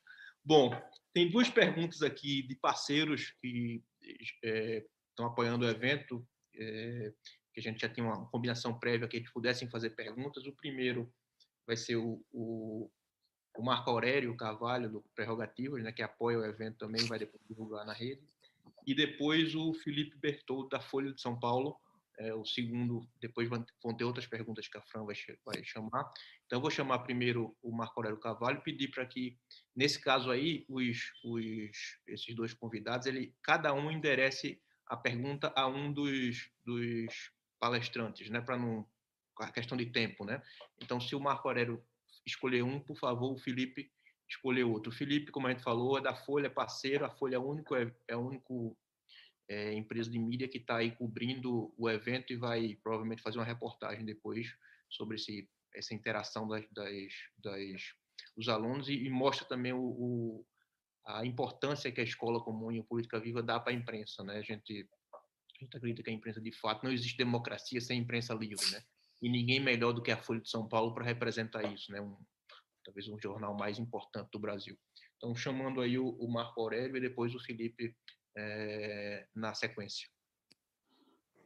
Bom, tem duas perguntas aqui de parceiros que é, estão apoiando o evento. É, que a gente já tinha uma combinação prévia que eles pudessem fazer perguntas. O primeiro vai ser o, o, o Marco Aurélio Carvalho, do Prerrogativas, né, que apoia o evento também, vai depois divulgar na rede. E depois o Felipe Bertoldo, da Folha de São Paulo, é, o segundo, depois vão ter outras perguntas que a Fran vai, vai chamar. Então, eu vou chamar primeiro o Marco Aurélio Carvalho e pedir para que, nesse caso aí, os, os, esses dois convidados, ele, cada um enderece a pergunta a um dos, dos palestrantes, né, para não a questão de tempo, né? Então, se o Marco Aurélio escolher um, por favor, o Felipe escolher outro. O Felipe, como a gente falou, é da Folha, parceiro, a Folha é, único, é, é a única é, empresa de mídia que está aí cobrindo o evento e vai provavelmente fazer uma reportagem depois sobre esse, essa interação das, das, das dos alunos e, e mostra também o, o, a importância que a escola comum e a política viva dá para a imprensa, né? A gente a gente acredita que a imprensa, de fato, não existe democracia sem imprensa livre, né? E ninguém melhor do que a Folha de São Paulo para representar isso, né? Um, talvez um jornal mais importante do Brasil. Então, chamando aí o, o Marco Aurélio e depois o Felipe é, na sequência.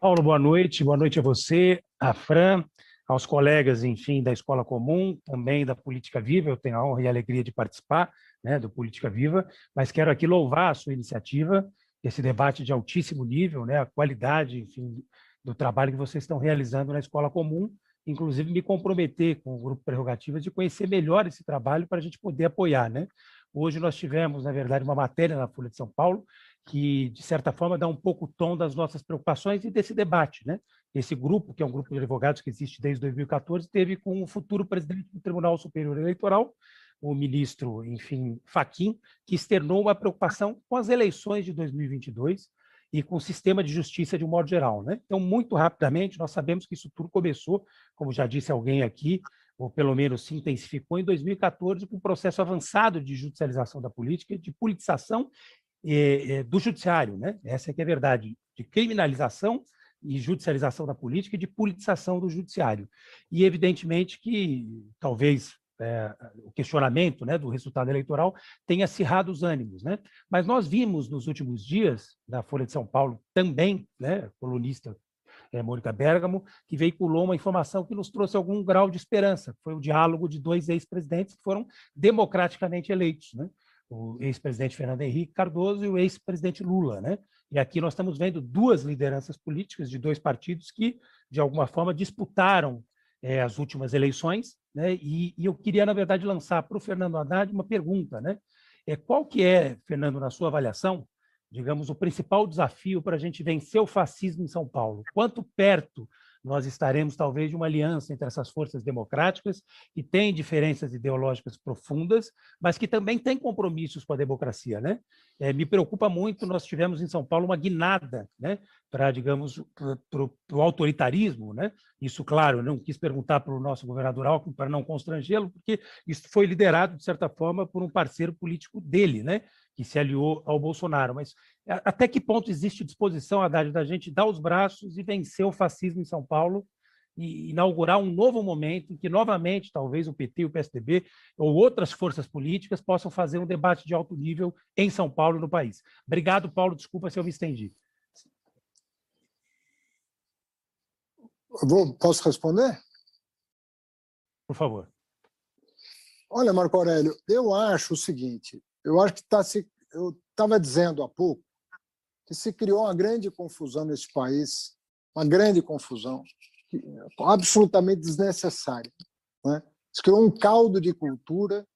Paulo, boa noite. Boa noite a você, a Fran, aos colegas, enfim, da Escola Comum, também da Política Viva. Eu tenho a honra e a alegria de participar né, do Política Viva, mas quero aqui louvar a sua iniciativa esse debate de altíssimo nível, né, a qualidade, enfim, do trabalho que vocês estão realizando na escola comum, inclusive me comprometer com o grupo Prerrogativas de conhecer melhor esse trabalho para a gente poder apoiar, né? Hoje nós tivemos, na verdade, uma matéria na Folha de São Paulo que, de certa forma, dá um pouco o tom das nossas preocupações e desse debate. Né? Esse grupo, que é um grupo de advogados que existe desde 2014, teve com o futuro presidente do Tribunal Superior Eleitoral, o ministro, enfim, Faquim, que externou uma preocupação com as eleições de 2022 e com o sistema de justiça de um modo geral. Né? Então, muito rapidamente, nós sabemos que isso tudo começou, como já disse alguém aqui, ou pelo menos se intensificou em 2014 com um processo avançado de judicialização da política, de politização eh, do judiciário. Né? Essa é que é a verdade, de criminalização e judicialização da política e de politização do judiciário. E, evidentemente, que talvez é, o questionamento né, do resultado eleitoral tenha acirrado os ânimos. Né? Mas nós vimos nos últimos dias, da Folha de São Paulo também, né, colunista é, Mônica Bergamo, que veiculou uma informação que nos trouxe algum grau de esperança, foi o diálogo de dois ex-presidentes que foram democraticamente eleitos, né? O ex-presidente Fernando Henrique Cardoso e o ex-presidente Lula. Né? E aqui nós estamos vendo duas lideranças políticas de dois partidos que, de alguma forma, disputaram é, as últimas eleições, né? E, e, eu queria, na verdade, lançar para o Fernando Haddad uma pergunta. Né? É, qual que é, Fernando, na sua avaliação, digamos, o principal desafio para a gente vencer o fascismo em São Paulo? Quanto perto nós estaremos, talvez, de uma aliança entre essas forças democráticas, que têm diferenças ideológicas profundas, mas que também têm compromissos com a democracia. Né? É, me preocupa muito, nós tivemos em São Paulo uma guinada né, para, digamos, para o autoritarismo. Né? Isso, claro, não quis perguntar para o nosso governador Alckmin para não constrangê-lo, porque isso foi liderado, de certa forma, por um parceiro político dele, né? que se aliou ao Bolsonaro. Mas até que ponto existe disposição, Haddad, da gente dar os braços e vencer o fascismo em São Paulo e inaugurar um novo momento em que, novamente, talvez o PT, o PSDB ou outras forças políticas possam fazer um debate de alto nível em São Paulo e no país. Obrigado, Paulo. Desculpa se eu me estendi. Vou, posso responder? Por favor. Olha, Marco Aurélio, eu acho o seguinte: eu acho que está se. Eu estava dizendo há pouco que se criou uma grande confusão nesse país, uma grande confusão, absolutamente desnecessária. Né? Se criou um caldo de cultura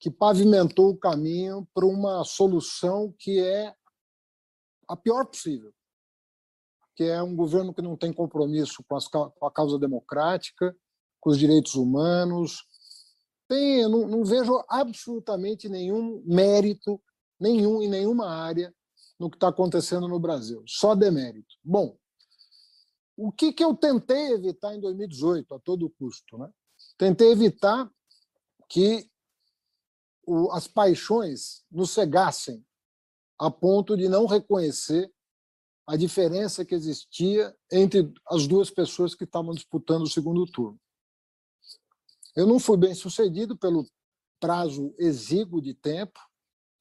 que pavimentou o caminho para uma solução que é a pior possível, que é um governo que não tem compromisso com, as, com a causa democrática, com os direitos humanos, tem, não, não vejo absolutamente nenhum mérito, nenhum em nenhuma área no que está acontecendo no Brasil, só demérito. Bom, o que, que eu tentei evitar em 2018, a todo custo? Né? Tentei evitar que o, as paixões nos cegassem a ponto de não reconhecer a diferença que existia entre as duas pessoas que estavam disputando o segundo turno. Eu não fui bem sucedido pelo prazo exíguo de tempo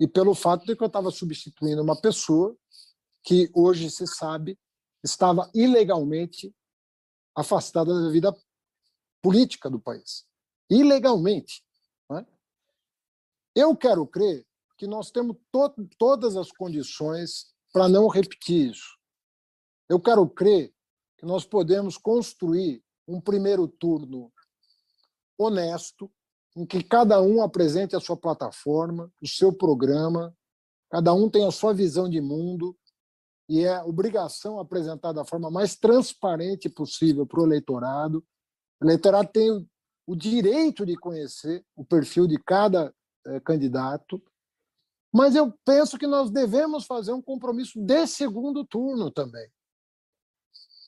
e pelo fato de que eu estava substituindo uma pessoa que hoje se sabe estava ilegalmente afastada da vida política do país. Ilegalmente. É? Eu quero crer que nós temos to todas as condições para não repetir isso. Eu quero crer que nós podemos construir um primeiro turno honesto, em que cada um apresente a sua plataforma, o seu programa, cada um tem a sua visão de mundo, e é obrigação apresentar da forma mais transparente possível para o eleitorado. O eleitorado tem o direito de conhecer o perfil de cada eh, candidato, mas eu penso que nós devemos fazer um compromisso de segundo turno também.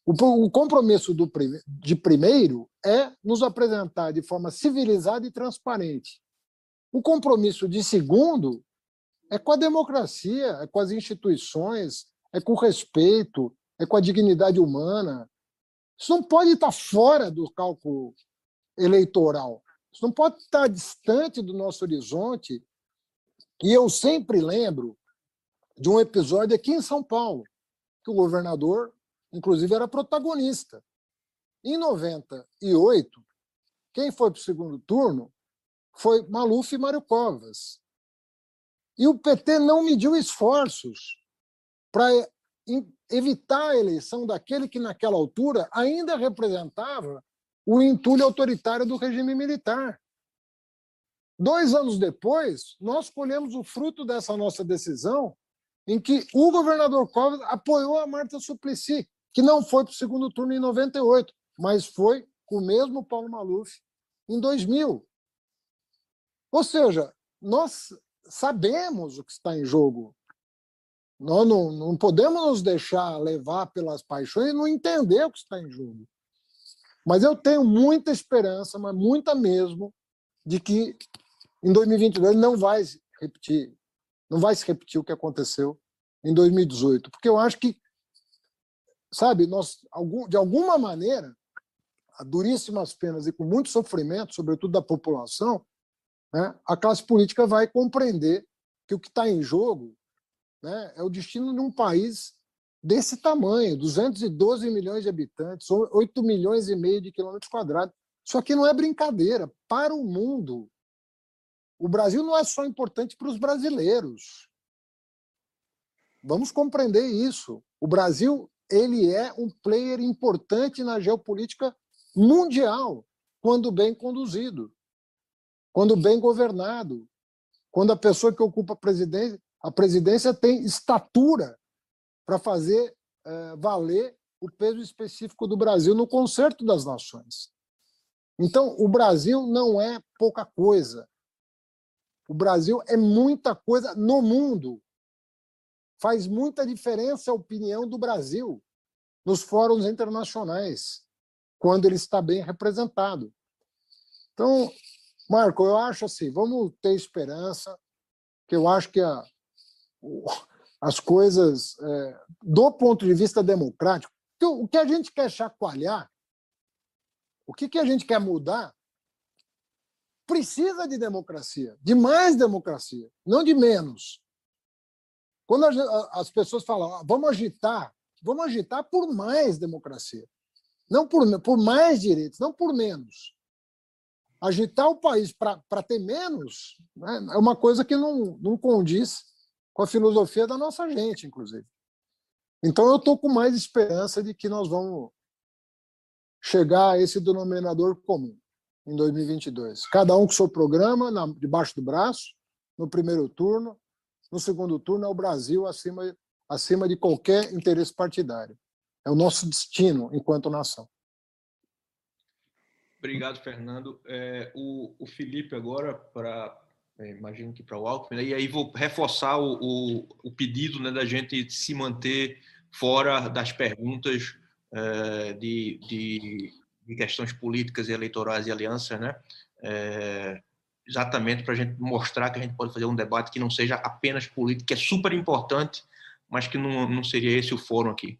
O, compromisso do, de primeiro é nos apresentar de forma civilizada e transparente. O compromisso de segundo é com a democracia, é com as instituições, é com o respeito, é com a dignidade humana. Isso não pode estar fora do cálculo eleitoral. Isso não pode estar distante do nosso horizonte. E eu sempre lembro de um episódio aqui em São Paulo, que o governador inclusive era protagonista. Em 98, quem foi para o segundo turno foi Maluf e Mário Covas. E o PT não mediu esforços para evitar a eleição daquele que, naquela altura, ainda representava o entulho autoritário do regime militar. Dois anos depois, nós colhemos o fruto dessa nossa decisão em que o governador Covas apoiou a Marta Suplicy, que não foi para o segundo turno em 98, mas foi com o mesmo Paulo Maluf em 2000. Ou seja, nós sabemos o que está em jogo. Nós não, não podemos nos deixar levar pelas paixões e não entender o que está em jogo. Mas eu tenho muita esperança, mas muita mesmo, de que em 2022 não vai repetir, não vai se repetir o que aconteceu em 2018, porque eu acho que, sabe, nós de alguma maneira, a duríssimas penas e com muito sofrimento, sobretudo da população, né, a classe política vai compreender que o que está em jogo né, é o destino de um país desse tamanho, 212 milhões de habitantes, 8 milhões e meio de quilômetros quadrados. Isso aqui não é brincadeira. Para o mundo, o Brasil não é só importante para os brasileiros. Vamos compreender isso. O Brasil ele é um player importante na geopolítica mundial, quando bem conduzido, quando bem governado, quando a pessoa que ocupa a presidência, a presidência tem estatura para fazer é, valer o peso específico do Brasil no concerto das nações. Então, o Brasil não é pouca coisa. O Brasil é muita coisa no mundo. Faz muita diferença a opinião do Brasil nos fóruns internacionais, quando ele está bem representado. Então, Marco, eu acho assim, vamos ter esperança, que eu acho que a, as coisas, é, do ponto de vista democrático, o que a gente quer chacoalhar, o que, que a gente quer mudar, precisa de democracia, de mais democracia, não de menos. Quando as pessoas falam, ah, vamos agitar, vamos agitar por mais democracia, não por, por mais direitos, não por menos. Agitar o país para ter menos né, é uma coisa que não, não condiz com a filosofia da nossa gente, inclusive. Então, eu estou com mais esperança de que nós vamos chegar a esse denominador comum em 2022. Cada um com seu programa, na, debaixo do braço, no primeiro turno. No segundo turno, é o Brasil acima, acima de qualquer interesse partidário. É o nosso destino enquanto nação. Obrigado, Fernando. É, o, o Felipe, agora, para é, imagino que para o Alckmin, né? e aí vou reforçar o, o, o, pedido né, da gente se manter fora das perguntas é, de, de, de, questões políticas e eleitorais e alianças, né? Exatamente para a gente mostrar que a gente pode fazer um debate que não seja apenas político, que é super importante, mas que não, não seria esse o fórum aqui.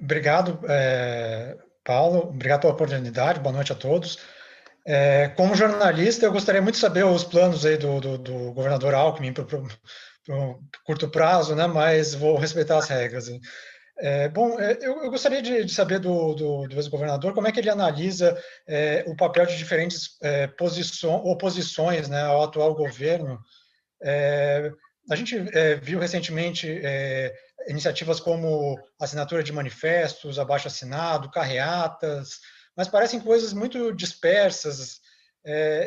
Obrigado, é, Paulo. Obrigado pela oportunidade. Boa noite a todos. É, como jornalista, eu gostaria muito de saber os planos aí do, do, do governador Alckmin para o curto prazo, né? Mas vou respeitar as regras. É, bom, é, eu, eu, gostaria de, de saber do, do, do ex-governador como é que ele analisa é, o papel de diferentes é, posições, oposições né, ao atual governo. É, a gente é, viu recentemente iniciativas como assinatura de manifestos, abaixo assinado, carreatas, mas parecem coisas muito dispersas,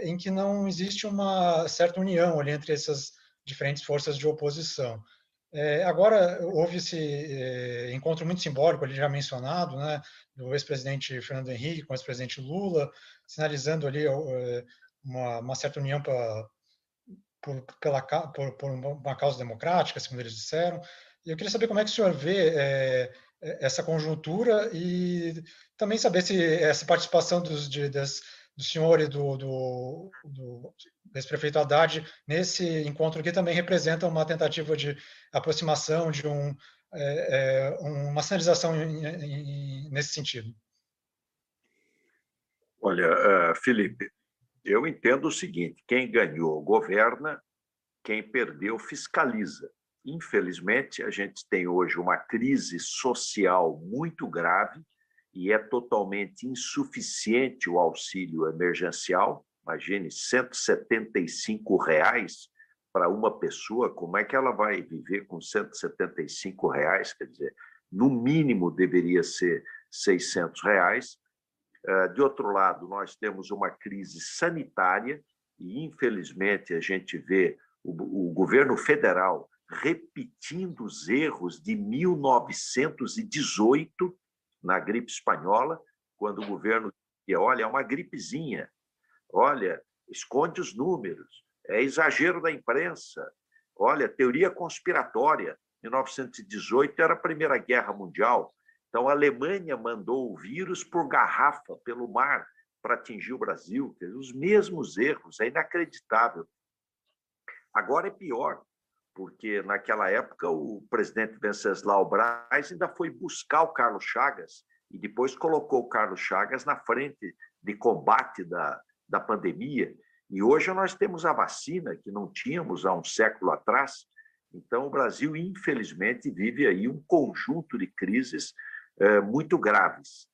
em que não existe uma certa união ali entre essas diferentes forças de oposição. É, agora, houve esse é, encontro muito simbólico, ali já mencionado, né, do ex-presidente Fernando Henrique com o ex-presidente Lula, sinalizando ali é, uma, uma certa união pra, por, pela, por, por uma causa democrática, segundo eles disseram, e eu queria saber como é que o senhor vê é, essa conjuntura e também saber se essa participação dos, de, das, do senhor e do, do, do ex-prefeito Haddad nesse encontro aqui também representa uma tentativa de aproximação, de um, é, é, uma sinalização nesse sentido. Olha, uh, Felipe, eu entendo o seguinte: quem ganhou governa, quem perdeu fiscaliza. Infelizmente, a gente tem hoje uma crise social muito grave e é totalmente insuficiente o auxílio emergencial. Imagine, 175 reais para uma pessoa, como é que ela vai viver com 175 reais? Quer dizer, no mínimo deveria ser 600 reais. Eh, de outro lado, nós temos uma crise sanitária e infelizmente a gente vê o, o governo federal repetindo os erros de 1918 na gripe espanhola, quando o governo dizia, olha, é uma gripezinha, olha, esconde os números, é exagero da imprensa, olha, teoria conspiratória. 1918 era a Primeira Guerra Mundial, então a Alemanha mandou o vírus por garrafa pelo mar para atingir o Brasil, os mesmos erros, é inacreditável. Agora é pior, porque naquela época o presidente Venceslau Braz ainda foi buscar o Carlos Chagas e depois colocou o Carlos Chagas na frente de combate da, da pandemia. E hoje nós temos a vacina que não tínhamos há um século atrás. Então, o Brasil, infelizmente, vive aí um conjunto de crises eh, muito graves.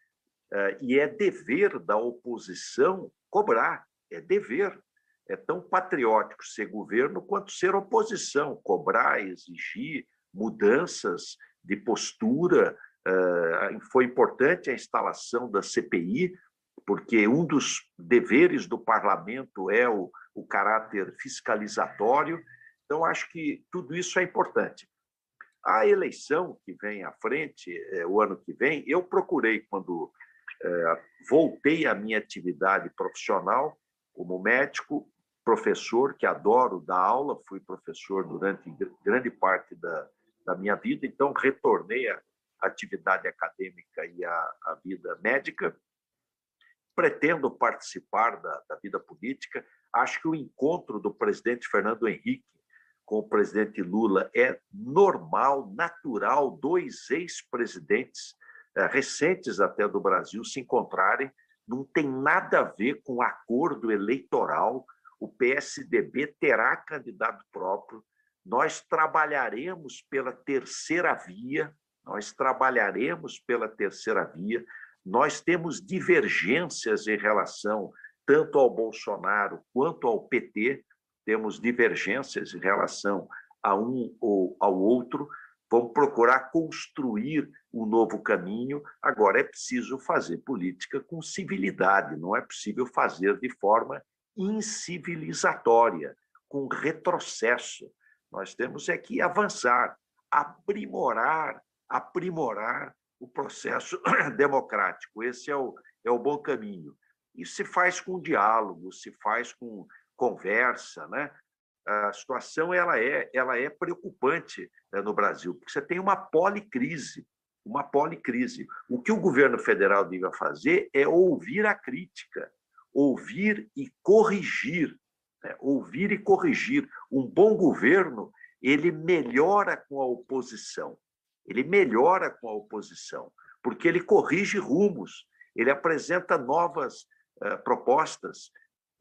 Eh, e é dever da oposição cobrar, é dever é tão patriótico ser governo quanto ser oposição, cobrar, exigir mudanças de postura. Eh, foi importante a instalação da CPI, porque um dos deveres do parlamento é o, o caráter fiscalizatório. Então, acho que tudo isso é importante. A eleição que vem à frente, é, o ano que vem, eu procurei, quando é, voltei à minha atividade profissional como médico, professor, que adoro dar aula, fui professor durante grande parte da, da minha vida, então retornei à atividade acadêmica e à, à vida médica. Pretendo participar da, da vida política. Acho que o encontro do presidente Fernando Henrique com o presidente Lula é normal, natural, dois ex-presidentes é, recentes até do Brasil se encontrarem, não tem nada a ver com acordo eleitoral, o PSDB terá candidato próprio, nós trabalharemos pela terceira via, nós trabalharemos pela terceira via, nós temos divergências em relação tanto ao Bolsonaro quanto ao PT, temos divergências em relação a um ou ao outro, vamos procurar construir um novo caminho. Agora, é preciso fazer política com civilidade, não é possível fazer de forma incivilizatória, com retrocesso. Nós temos é que avançar, aprimorar, aprimorar o processo (clears throat) democrático. Esse é o, é o bom caminho. E se faz com diálogo, se faz com conversa, né? A situação ela é, ela é preocupante né, no Brasil, porque você tem uma policrise, uma policrise. O que o governo federal deve fazer é ouvir a crítica, ouvir e corrigir, né? ouvir e corrigir. Um bom governo ele melhora com a oposição, ele melhora com a oposição, porque ele corrige rumos, ele apresenta novas uh, propostas.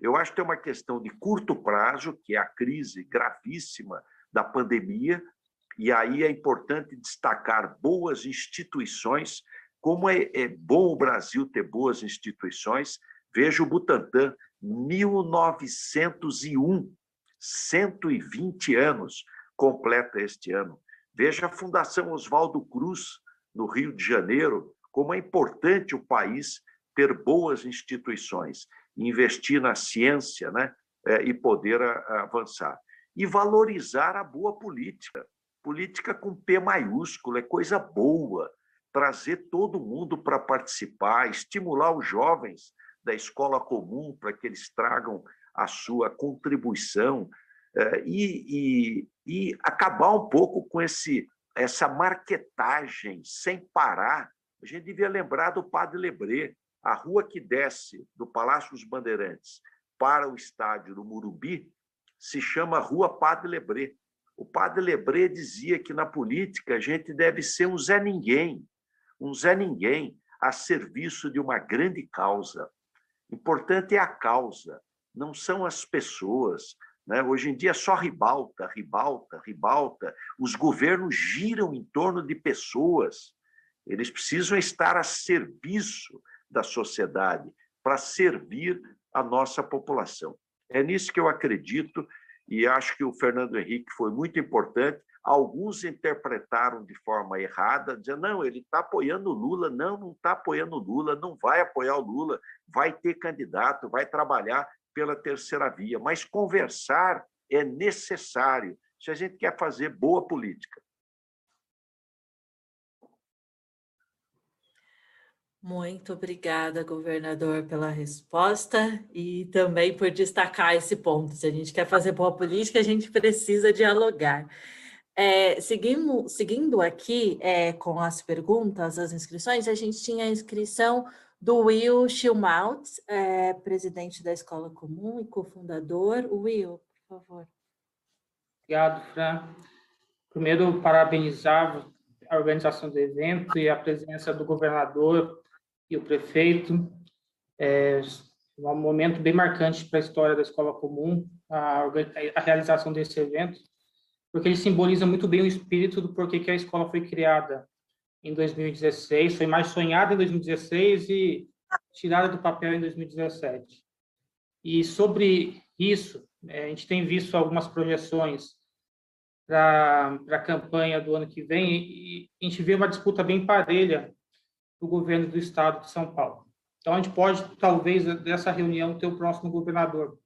Eu acho que tem uma questão de curto prazo, que é a crise gravíssima da pandemia, e aí é importante destacar boas instituições, como é, é bom o Brasil ter boas instituições, Veja o Butantan, 1901, 120 anos completa este ano. Veja a Fundação Oswaldo Cruz, no Rio de Janeiro, como é importante o país ter boas instituições, investir na ciência né, é, e poder avançar. E valorizar a boa política. Política com P maiúsculo, é coisa boa. Trazer todo mundo para participar, estimular os jovens da escola comum para que eles tragam a sua contribuição eh, e, e, e acabar um pouco com esse, essa marketagem sem parar. A gente devia lembrar do Padre Lebré, a rua que desce do Palácio dos Bandeirantes para o estádio do Murubi se chama Rua Padre Lebré. O Padre Lebré dizia que na política a gente deve ser um Zé Ninguém, um Zé Ninguém a serviço de uma grande causa. Importante é a causa, não são as pessoas. Né? Hoje em dia é só ribalta, ribalta, ribalta. Os governos giram em torno de pessoas. Eles precisam estar a serviço da sociedade, para servir a nossa população. É nisso que eu acredito e acho que o Fernando Henrique foi muito importante Alguns interpretaram de forma errada, dizendo, não, ele está apoiando o Lula. Não, não está apoiando o Lula, não vai apoiar o Lula, vai ter candidato, vai trabalhar pela terceira via, mas conversar é necessário se a gente quer fazer boa política. Muito obrigada, governador, pela resposta e também por destacar esse ponto. Se a gente quer fazer boa política, a gente precisa dialogar. É, seguindo, seguindo aqui é, com as perguntas, as inscrições, a gente tinha a inscrição do Will Schilmaut, é, presidente da Escola Comum e cofundador. Will, por favor. Obrigado, Fran. Primeiro, parabenizar a organização do evento e a presença do governador e o prefeito. É um momento bem marcante para a história da Escola Comum, a, a realização desse evento, porque ele simboliza muito bem o espírito do porquê que a escola foi criada em 2016, foi mais sonhada em 2016 e tirada do papel em 2017. E sobre isso, é, a gente tem visto algumas projeções para a campanha do ano que vem e a gente vê uma disputa bem parelha do governo do estado de São Paulo. Então, a gente pode, talvez, dessa reunião, ter o próximo governador.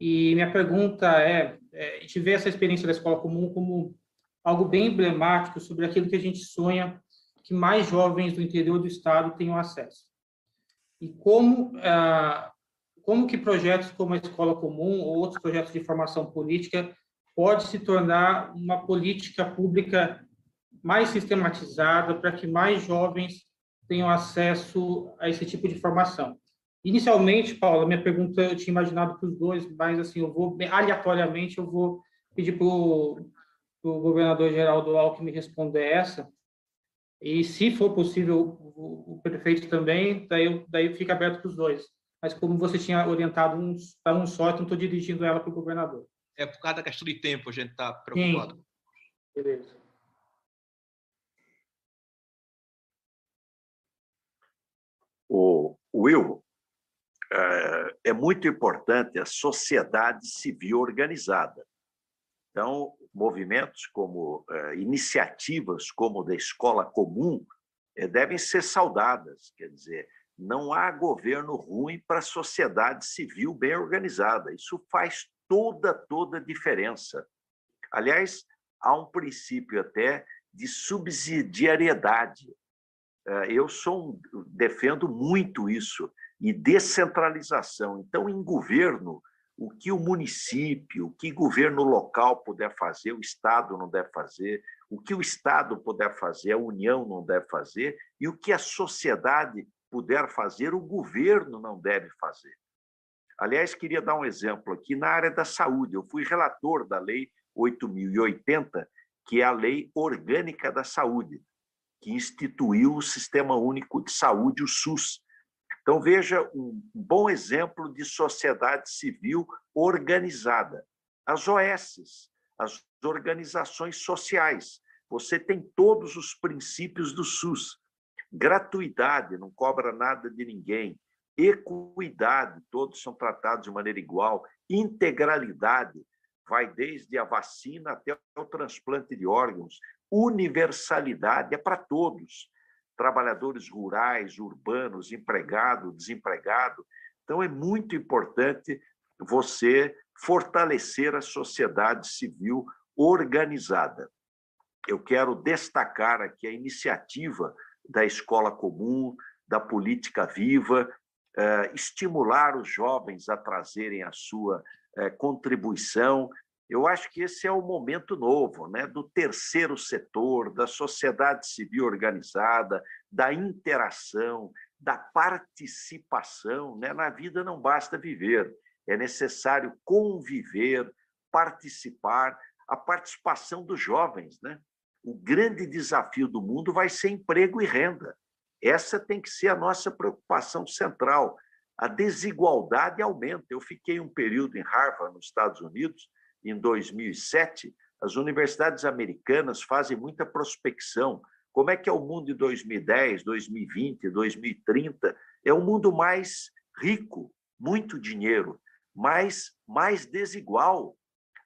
E minha pergunta é, é, a gente vê essa experiência da escola comum como algo bem emblemático sobre aquilo que a gente sonha que mais jovens do interior do estado tenham acesso. E como, ah, como que projetos como a escola comum ou outros projetos de formação política pode se tornar uma política pública mais sistematizada para que mais jovens tenham acesso a esse tipo de formação. Inicialmente, Paula, minha pergunta eu tinha imaginado para os dois, mas assim, eu vou, aleatoriamente, eu vou pedir para o governador Geraldo Alckmin responder essa, e se for possível o, o prefeito também, daí, daí fica aberto para os dois. Mas como você tinha orientado um, para um só, então estou dirigindo ela para o governador. É por causa da questão de tempo, a gente está preocupado. Sim. Beleza. O Will, é, é muito importante a sociedade civil organizada. Então, movimentos como é, iniciativas como da escola comum é, devem ser saudadas. Quer dizer, não há governo ruim para a sociedade civil bem organizada. Isso faz toda toda a diferença. Aliás, há um princípio até de subsidiariedade eu sou um, defendo muito isso e descentralização. Então, em governo, o que o município, o que governo local puder fazer, o Estado não deve fazer, o que o Estado puder fazer, a União não deve fazer, e o que a sociedade puder fazer, o governo não deve fazer. Aliás, queria dar um exemplo aqui na área da saúde. Eu fui relator da Lei 8.080, que é a Lei Orgânica da Saúde que instituiu o Sistema Único de Saúde, o SUS. Então, veja um bom exemplo de sociedade civil organizada. As OS, as organizações sociais, você tem todos os princípios do SUS. Gratuidade, não cobra nada de ninguém. Equidade, todos são tratados de maneira igual. Integralidade, vai desde a vacina até o transplante de órgãos universalidade é para todos, trabalhadores rurais, urbanos, empregado, desempregado. Então é muito importante você fortalecer a sociedade civil organizada. Eu quero destacar aqui a iniciativa da escola comum, da política viva, eh, estimular os jovens a trazerem a sua eh, contribuição eu acho que esse é o momento novo, né, do terceiro setor, da sociedade civil organizada, da interação, da participação. Né? Na vida não basta viver, é necessário conviver, participar, a participação dos jovens. Né? O grande desafio do mundo vai ser emprego e renda. Essa tem que ser a nossa preocupação central. A desigualdade aumenta. Eu fiquei um período em Harvard, nos Estados Unidos, em 2007, as universidades americanas fazem muita prospecção. Como é que é o mundo de 2010, 2020, 2030? É um mundo mais rico, muito dinheiro, mas mais desigual.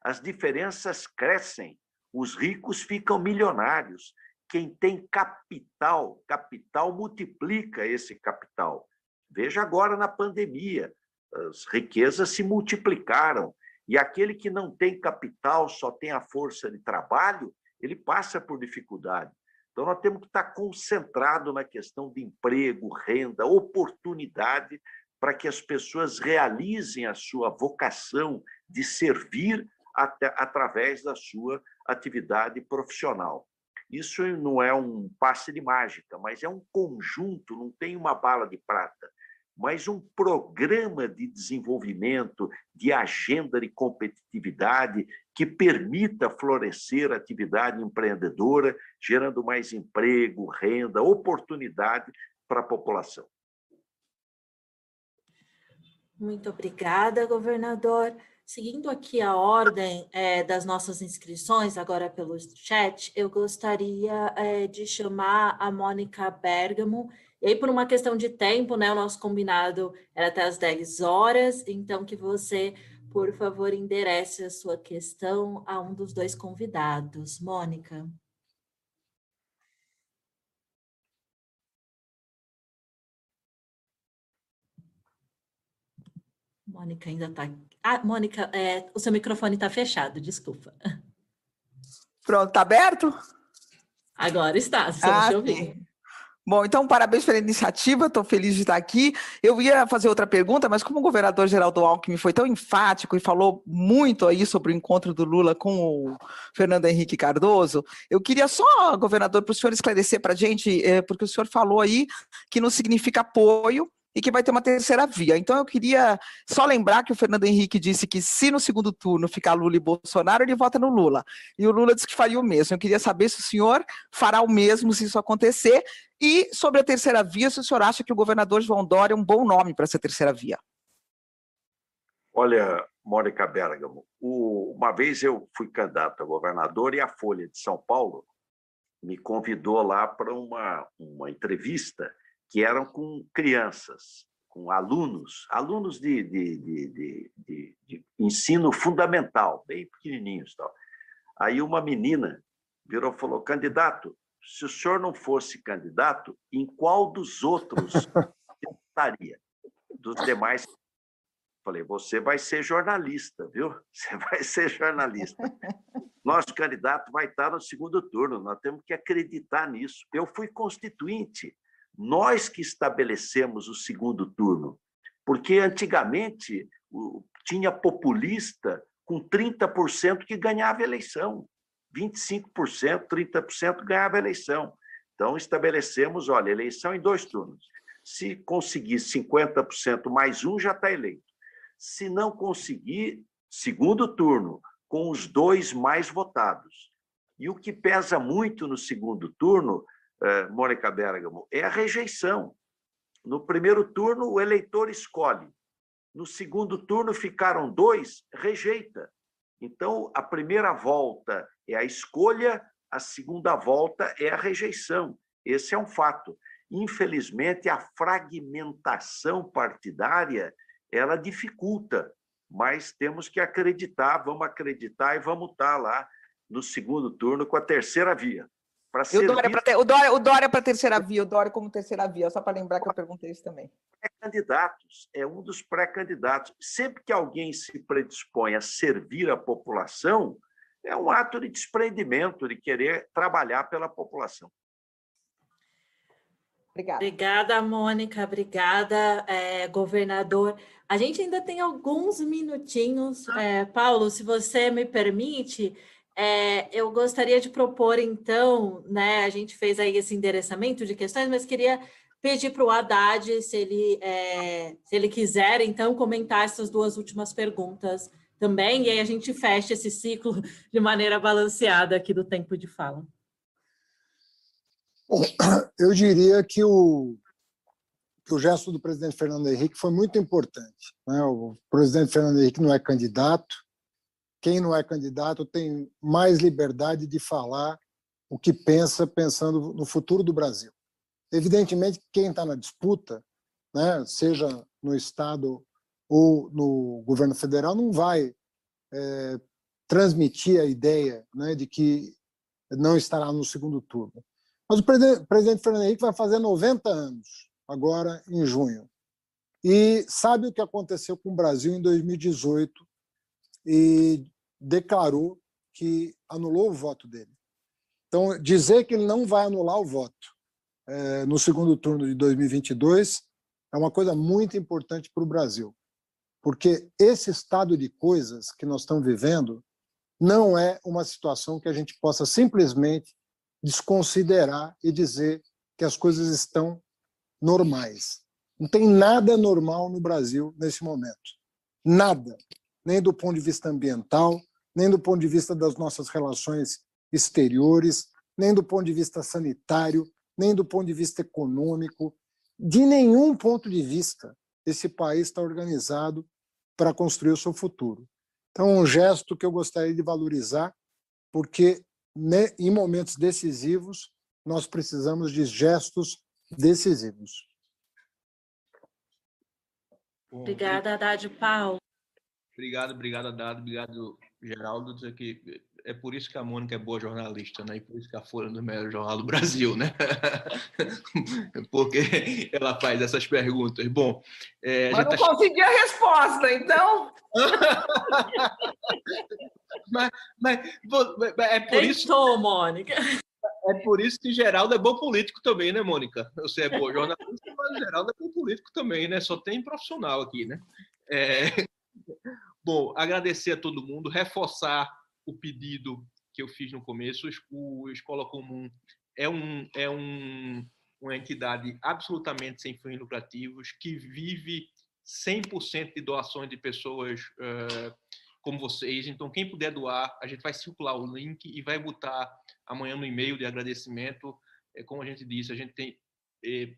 As diferenças crescem, os ricos ficam milionários. Quem tem capital, capital multiplica esse capital. Veja agora na pandemia, as riquezas se multiplicaram. E aquele que não tem capital, só tem a força de trabalho, ele passa por dificuldade. Então, nós temos que estar concentrado na questão de emprego, renda, oportunidade, para que as pessoas realizem a sua vocação de servir através da sua atividade profissional. Isso não é um passe de mágica, mas é um conjunto, não tem uma bala de prata, mas um programa de desenvolvimento, de agenda de competitividade que permita florescer a atividade empreendedora, gerando mais emprego, renda, oportunidade para a população. Muito obrigada, governador. Seguindo aqui a ordem é, das nossas inscrições, agora pelo chat, eu gostaria é, de chamar a Mônica Bergamo. E aí, por uma questão de tempo, né, o nosso combinado era até as 10 horas, então que você, por favor, enderece a sua questão a um dos dois convidados. Mônica. Mônica ainda está. Ah, Mônica, é, o seu microfone está fechado, desculpa. Pronto, está aberto? Agora está, estamos ah, te ouvindo. Bom, então, parabéns pela iniciativa, estou feliz de estar aqui. Eu ia fazer outra pergunta, mas como o governador Geraldo Alckmin foi tão enfático e falou muito aí sobre o encontro do Lula com o Fernando Henrique Cardoso, eu queria só, governador, para o senhor esclarecer para a gente, é, porque o senhor falou aí que não significa apoio, e que vai ter uma terceira via. Então, eu queria só lembrar que o Fernando Henrique disse que se no segundo turno ficar Lula e Bolsonaro, ele vota no Lula. E o Lula disse que faria o mesmo. Eu queria saber se o senhor fará o mesmo se isso acontecer. E sobre a terceira via, se o senhor acha que o governador João Dória é um bom nome para essa terceira via. Olha, Mônica Bergamo, uma vez eu fui candidato a governador e a Folha de São Paulo me convidou lá para uma, uma entrevista que eram com crianças, com alunos, alunos de, de, de, de, de ensino fundamental, bem pequenininhos. Tal. Aí uma menina virou e falou, candidato, se o senhor não fosse candidato, em qual dos outros (laughs) estaria? Dos demais Falei, você vai ser jornalista, viu? Você vai ser jornalista. (laughs) Nosso candidato vai estar no segundo turno, nós temos que acreditar nisso. Eu fui constituinte, nós que estabelecemos o segundo turno, porque antigamente tinha populista com 30% que ganhava eleição, 25%, 30% ganhava eleição. Então, estabelecemos, olha, eleição em dois turnos. Se conseguir 50% mais um, já está eleito. Se não conseguir, segundo turno, com os dois mais votados. E o que pesa muito no segundo turno Mônica Bergamo, é a rejeição. No primeiro turno, o eleitor escolhe. No segundo turno, ficaram dois, rejeita. Então, a primeira volta é a escolha, a segunda volta é a rejeição. Esse é um fato. Infelizmente, a fragmentação partidária ela dificulta, mas temos que acreditar, vamos acreditar e vamos estar lá no segundo turno com a terceira via. Servir... O Dória para ter... o Dória, o Dória para terceira via, o Dória como terceira via, só para lembrar que eu perguntei isso também. Pré-candidatos, é um dos pré-candidatos. Sempre que alguém se predispõe a servir a população, é um ato de desprendimento, de querer trabalhar pela população. Obrigada. Obrigada, Mônica. Obrigada, é, governador. A gente ainda tem alguns minutinhos. É, Paulo, se você me permite, é, eu gostaria de propor, então, né? A gente fez aí esse endereçamento de questões, mas queria pedir para o Haddad, se ele, é, se ele quiser, então, comentar essas duas últimas perguntas também, e aí a gente fecha esse ciclo de maneira balanceada aqui do tempo de fala. Bom, (coughs) eu diria que o, que o gesto do presidente Fernando Henrique foi muito importante. Né? O presidente Fernando Henrique não é candidato, quem não é candidato tem mais liberdade de falar o que pensa, pensando no futuro do Brasil. Evidentemente, quem está na disputa, né, seja no Estado ou no governo federal, não vai é, transmitir a ideia né, de que não estará no segundo turno. Mas o presidente, Fernando Henrique vai fazer 90 anos, agora em junho. e sabe o que aconteceu com o Brasil em 2018 e declarou que anulou o voto dele. Então, dizer que ele não vai anular o voto é, no segundo turno de 2022 é uma coisa muito importante para o Brasil, porque esse estado de coisas que nós estamos vivendo não é uma situação que a gente possa simplesmente desconsiderar e dizer que as coisas estão normais. Não tem nada normal no Brasil nesse momento. Nada. Nem do ponto de vista ambiental, nem do ponto de vista das nossas relações exteriores, nem do ponto de vista sanitário, nem do ponto de vista econômico. De nenhum ponto de vista, esse país está organizado para construir o seu futuro. Então, é um gesto que eu gostaria de valorizar, porque né, em momentos decisivos, nós precisamos de gestos decisivos. Obrigada, Haddad Paulo. Obrigado, obrigado, Haddad, obrigado, Geraldo. Dizer que é por isso que a Mônica é boa jornalista, né? E por isso que a Folha é o melhor jornal do Brasil, né? (laughs) Porque ela faz essas perguntas. Bom, é, mas não tá... consegui a resposta, então. (laughs) mas, mas, é por Tentou, isso. Mônica. É por isso que Geraldo é bom político também, né, Mônica? Você é boa jornalista, mas Geraldo é bom político também, né? Só tem profissional aqui, né? É... Bom, agradecer a todo mundo, reforçar o pedido que eu fiz no começo. O Escola Comum é, um, é um, uma entidade absolutamente sem fins lucrativos, que vive 100% de doações de pessoas uh, como vocês. Então, quem puder doar, a gente vai circular o link e vai botar amanhã no e-mail de agradecimento. É, como a gente disse, a gente tem. É,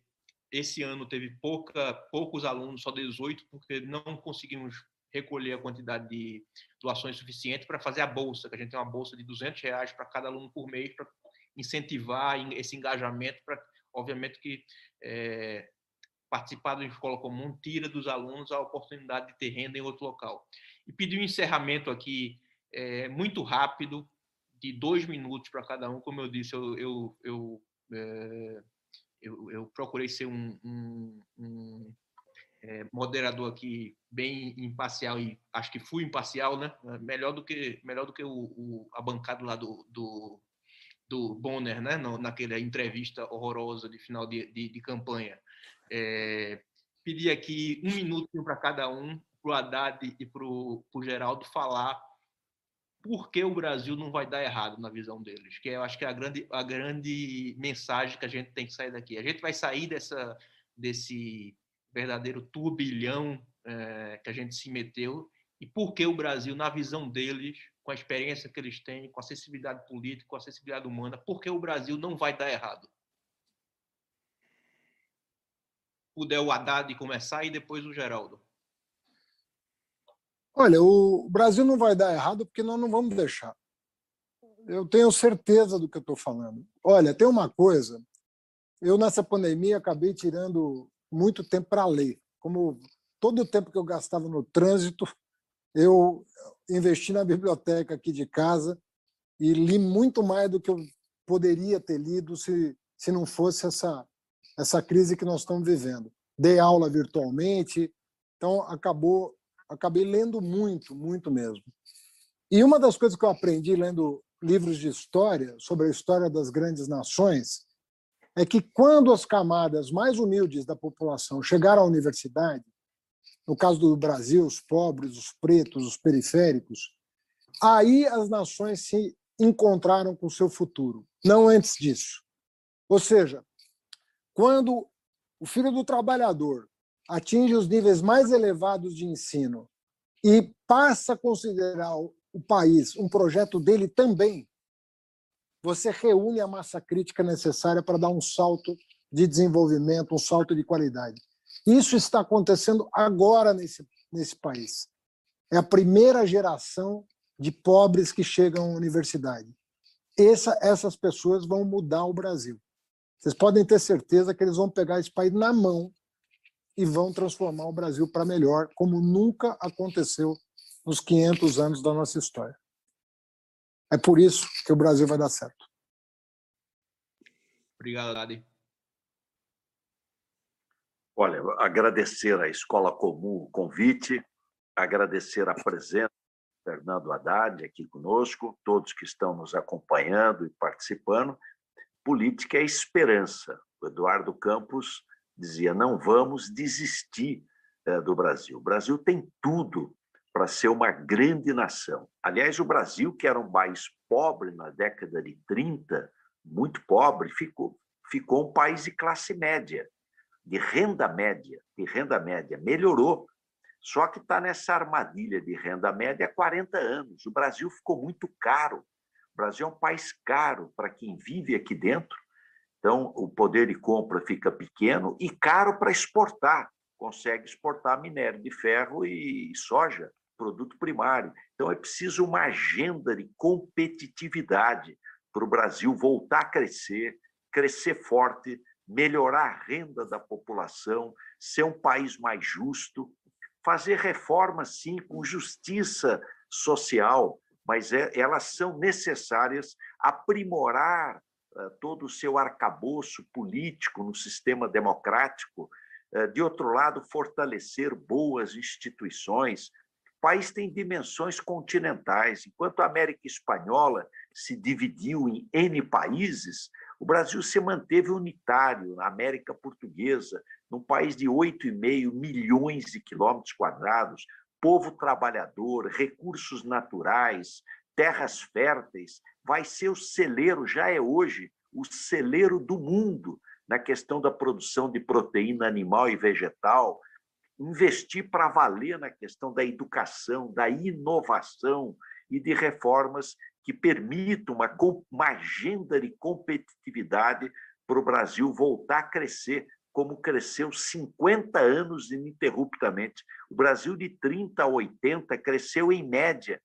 esse ano teve pouca, poucos alunos, só 18, porque não conseguimos recolher a quantidade de doações suficiente para fazer a bolsa, que a gente tem uma bolsa de 200 reais para cada aluno por mês, para incentivar esse engajamento, para, obviamente, que é, participar da escola comum tira dos alunos a oportunidade de ter renda em outro local. E pedir um encerramento aqui é, muito rápido, de dois minutos para cada um, como eu disse, eu, eu, eu, é, eu, procurei ser um, um, um é, moderador aqui bem imparcial e acho que fui imparcial, né? Melhor do que melhor do que o, o a bancada lá do, do, do Bonner, né? No, naquela entrevista horrorosa de final de, de, de campanha. É, pedi aqui um minuto para cada um, para o Haddad e para o Geraldo falar por que o Brasil não vai dar errado na visão deles, que eu acho que é a grande, a grande mensagem que a gente tem que sair daqui. A gente vai sair dessa, desse verdadeiro turbilhão é, que a gente se meteu e por que o Brasil, na visão deles, com a experiência que eles têm, com a acessibilidade política, com a acessibilidade humana, por que o Brasil não vai dar errado? Puder o Haddad começar e depois o Geraldo. Olha, o Brasil não vai dar errado porque nós não vamos deixar. Eu tenho certeza do que eu estou falando. Olha, tem uma coisa. Eu, nessa pandemia, acabei tirando muito tempo para ler. Como todo o tempo que eu gastava no trânsito, eu investi na biblioteca aqui de casa e li muito mais do que eu poderia ter lido se, se não fosse essa, essa crise que nós estamos vivendo. Dei aula virtualmente, então acabou, acabei lendo muito, muito mesmo. E uma das coisas que eu aprendi lendo livros de história, sobre a história das grandes nações, é que quando as camadas mais humildes da população chegaram à universidade, no caso do Brasil, os pobres, os pretos, os periféricos, aí as nações se encontraram com o seu futuro, não antes disso. Ou seja, quando o filho do trabalhador atinge os níveis mais elevados de ensino e passa a considerar o país um projeto dele também, você reúne a massa crítica necessária para dar um salto de desenvolvimento, um salto de qualidade. Isso está acontecendo agora nesse, nesse país. É a primeira geração de pobres que chegam à universidade. Essa, essas pessoas vão mudar o Brasil. Vocês podem ter certeza que eles vão pegar esse país na mão e vão transformar o Brasil para melhor, como nunca aconteceu nos 500 anos da nossa história. É por isso que o Brasil vai dar certo. Obrigado, Ladi. Olha, agradecer à Escola Comum o convite, agradecer a presença do Fernando Haddad aqui conosco, todos que estão nos acompanhando e participando. Política é esperança. O Eduardo Campos dizia: não vamos desistir eh, do Brasil. O Brasil tem tudo para ser uma grande nação. Aliás, o Brasil, que era um país pobre na década de 30, muito pobre, ficou, ficou um país de classe média de renda média, de renda média, melhorou. Só que está nessa armadilha de renda média há 40 anos. O Brasil ficou muito caro. O Brasil é um país caro para quem vive aqui dentro. Então, o poder de compra fica pequeno e caro para exportar. Consegue exportar minério de ferro e soja, produto primário. Então, é preciso uma agenda de competitividade para o Brasil voltar a crescer, crescer forte, melhorar a renda da população, ser um país mais justo, fazer reformas, sim, com justiça social, mas é, elas são necessárias, aprimorar uh, todo o seu arcabouço político no sistema democrático, uh, de outro lado, fortalecer boas instituições. País tem dimensões continentais. Enquanto a América Espanhola se dividiu em N países, o Brasil se manteve unitário na América Portuguesa, num país de 8,5 milhões de quilômetros quadrados, povo trabalhador, recursos naturais, terras férteis, vai ser o celeiro, já é hoje, o celeiro do mundo na questão da produção de proteína animal e vegetal, investir para valer na questão da educação, da inovação e de reformas que permita uma, uma agenda de competitividade para o Brasil voltar a crescer, como cresceu 50 anos ininterruptamente. O Brasil, de 30 a 80, cresceu em média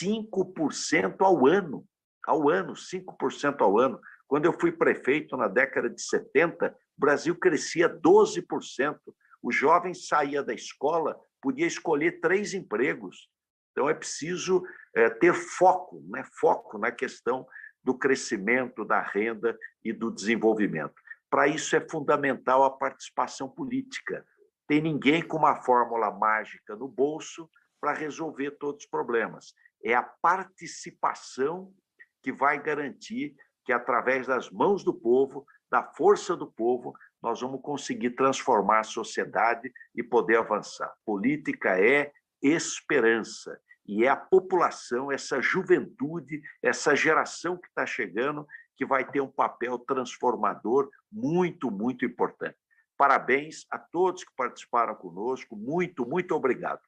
5% ao ano. Ao ano, 5% ao ano. Quando eu fui prefeito na década de 70, o Brasil crescia 12%. O jovem saía da escola, podia escolher três empregos. Então, é preciso é, ter foco, né? foco na questão do crescimento, da renda e do desenvolvimento. Para isso é fundamental a participação política. Tem ninguém com uma fórmula mágica no bolso para resolver todos os problemas. É a participação que vai garantir que, através das mãos do povo, da força do povo, nós vamos conseguir transformar a sociedade e poder avançar. Política é esperança. E é a população, essa juventude, essa geração que está chegando, que vai ter um papel transformador muito, muito importante. Parabéns a todos que participaram conosco. Muito, muito obrigado.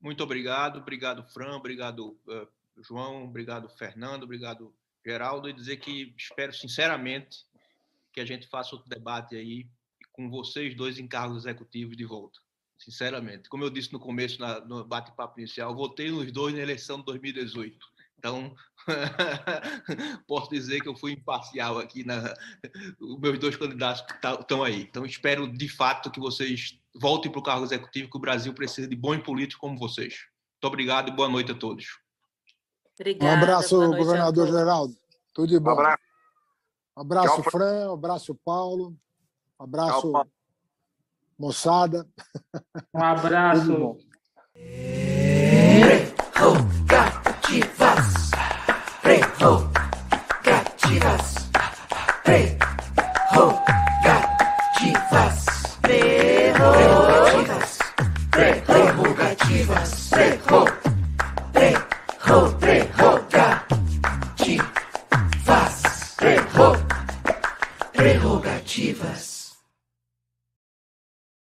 Muito obrigado. Obrigado, Fran. Obrigado, uh, João. Obrigado, Fernando. Obrigado, Geraldo. E dizer que espero sinceramente que a gente faça outro debate aí com vocês dois em cargos executivos de volta sinceramente. Como eu disse no começo, na, no bate-papo inicial, votei nos dois na eleição de 2018. Então, (laughs) posso dizer que eu fui imparcial aqui. Na... Os meus dois candidatos estão aí. Então, espero de fato que vocês voltem para o cargo executivo, que o Brasil precisa de bons políticos como vocês. Muito obrigado e boa noite a todos. Obrigada, um abraço, governador Geraldo. Tudo de bom. Um abraço, um Abraço, Tchau, Fran. Abraço, Paulo. Um Abraço, Tchau, Paulo. moçada. Um abraço. Prerrogativas. Prerrogativas. Prerrogativas. Prerrogativas. Prerrogativas. Prerrogativas.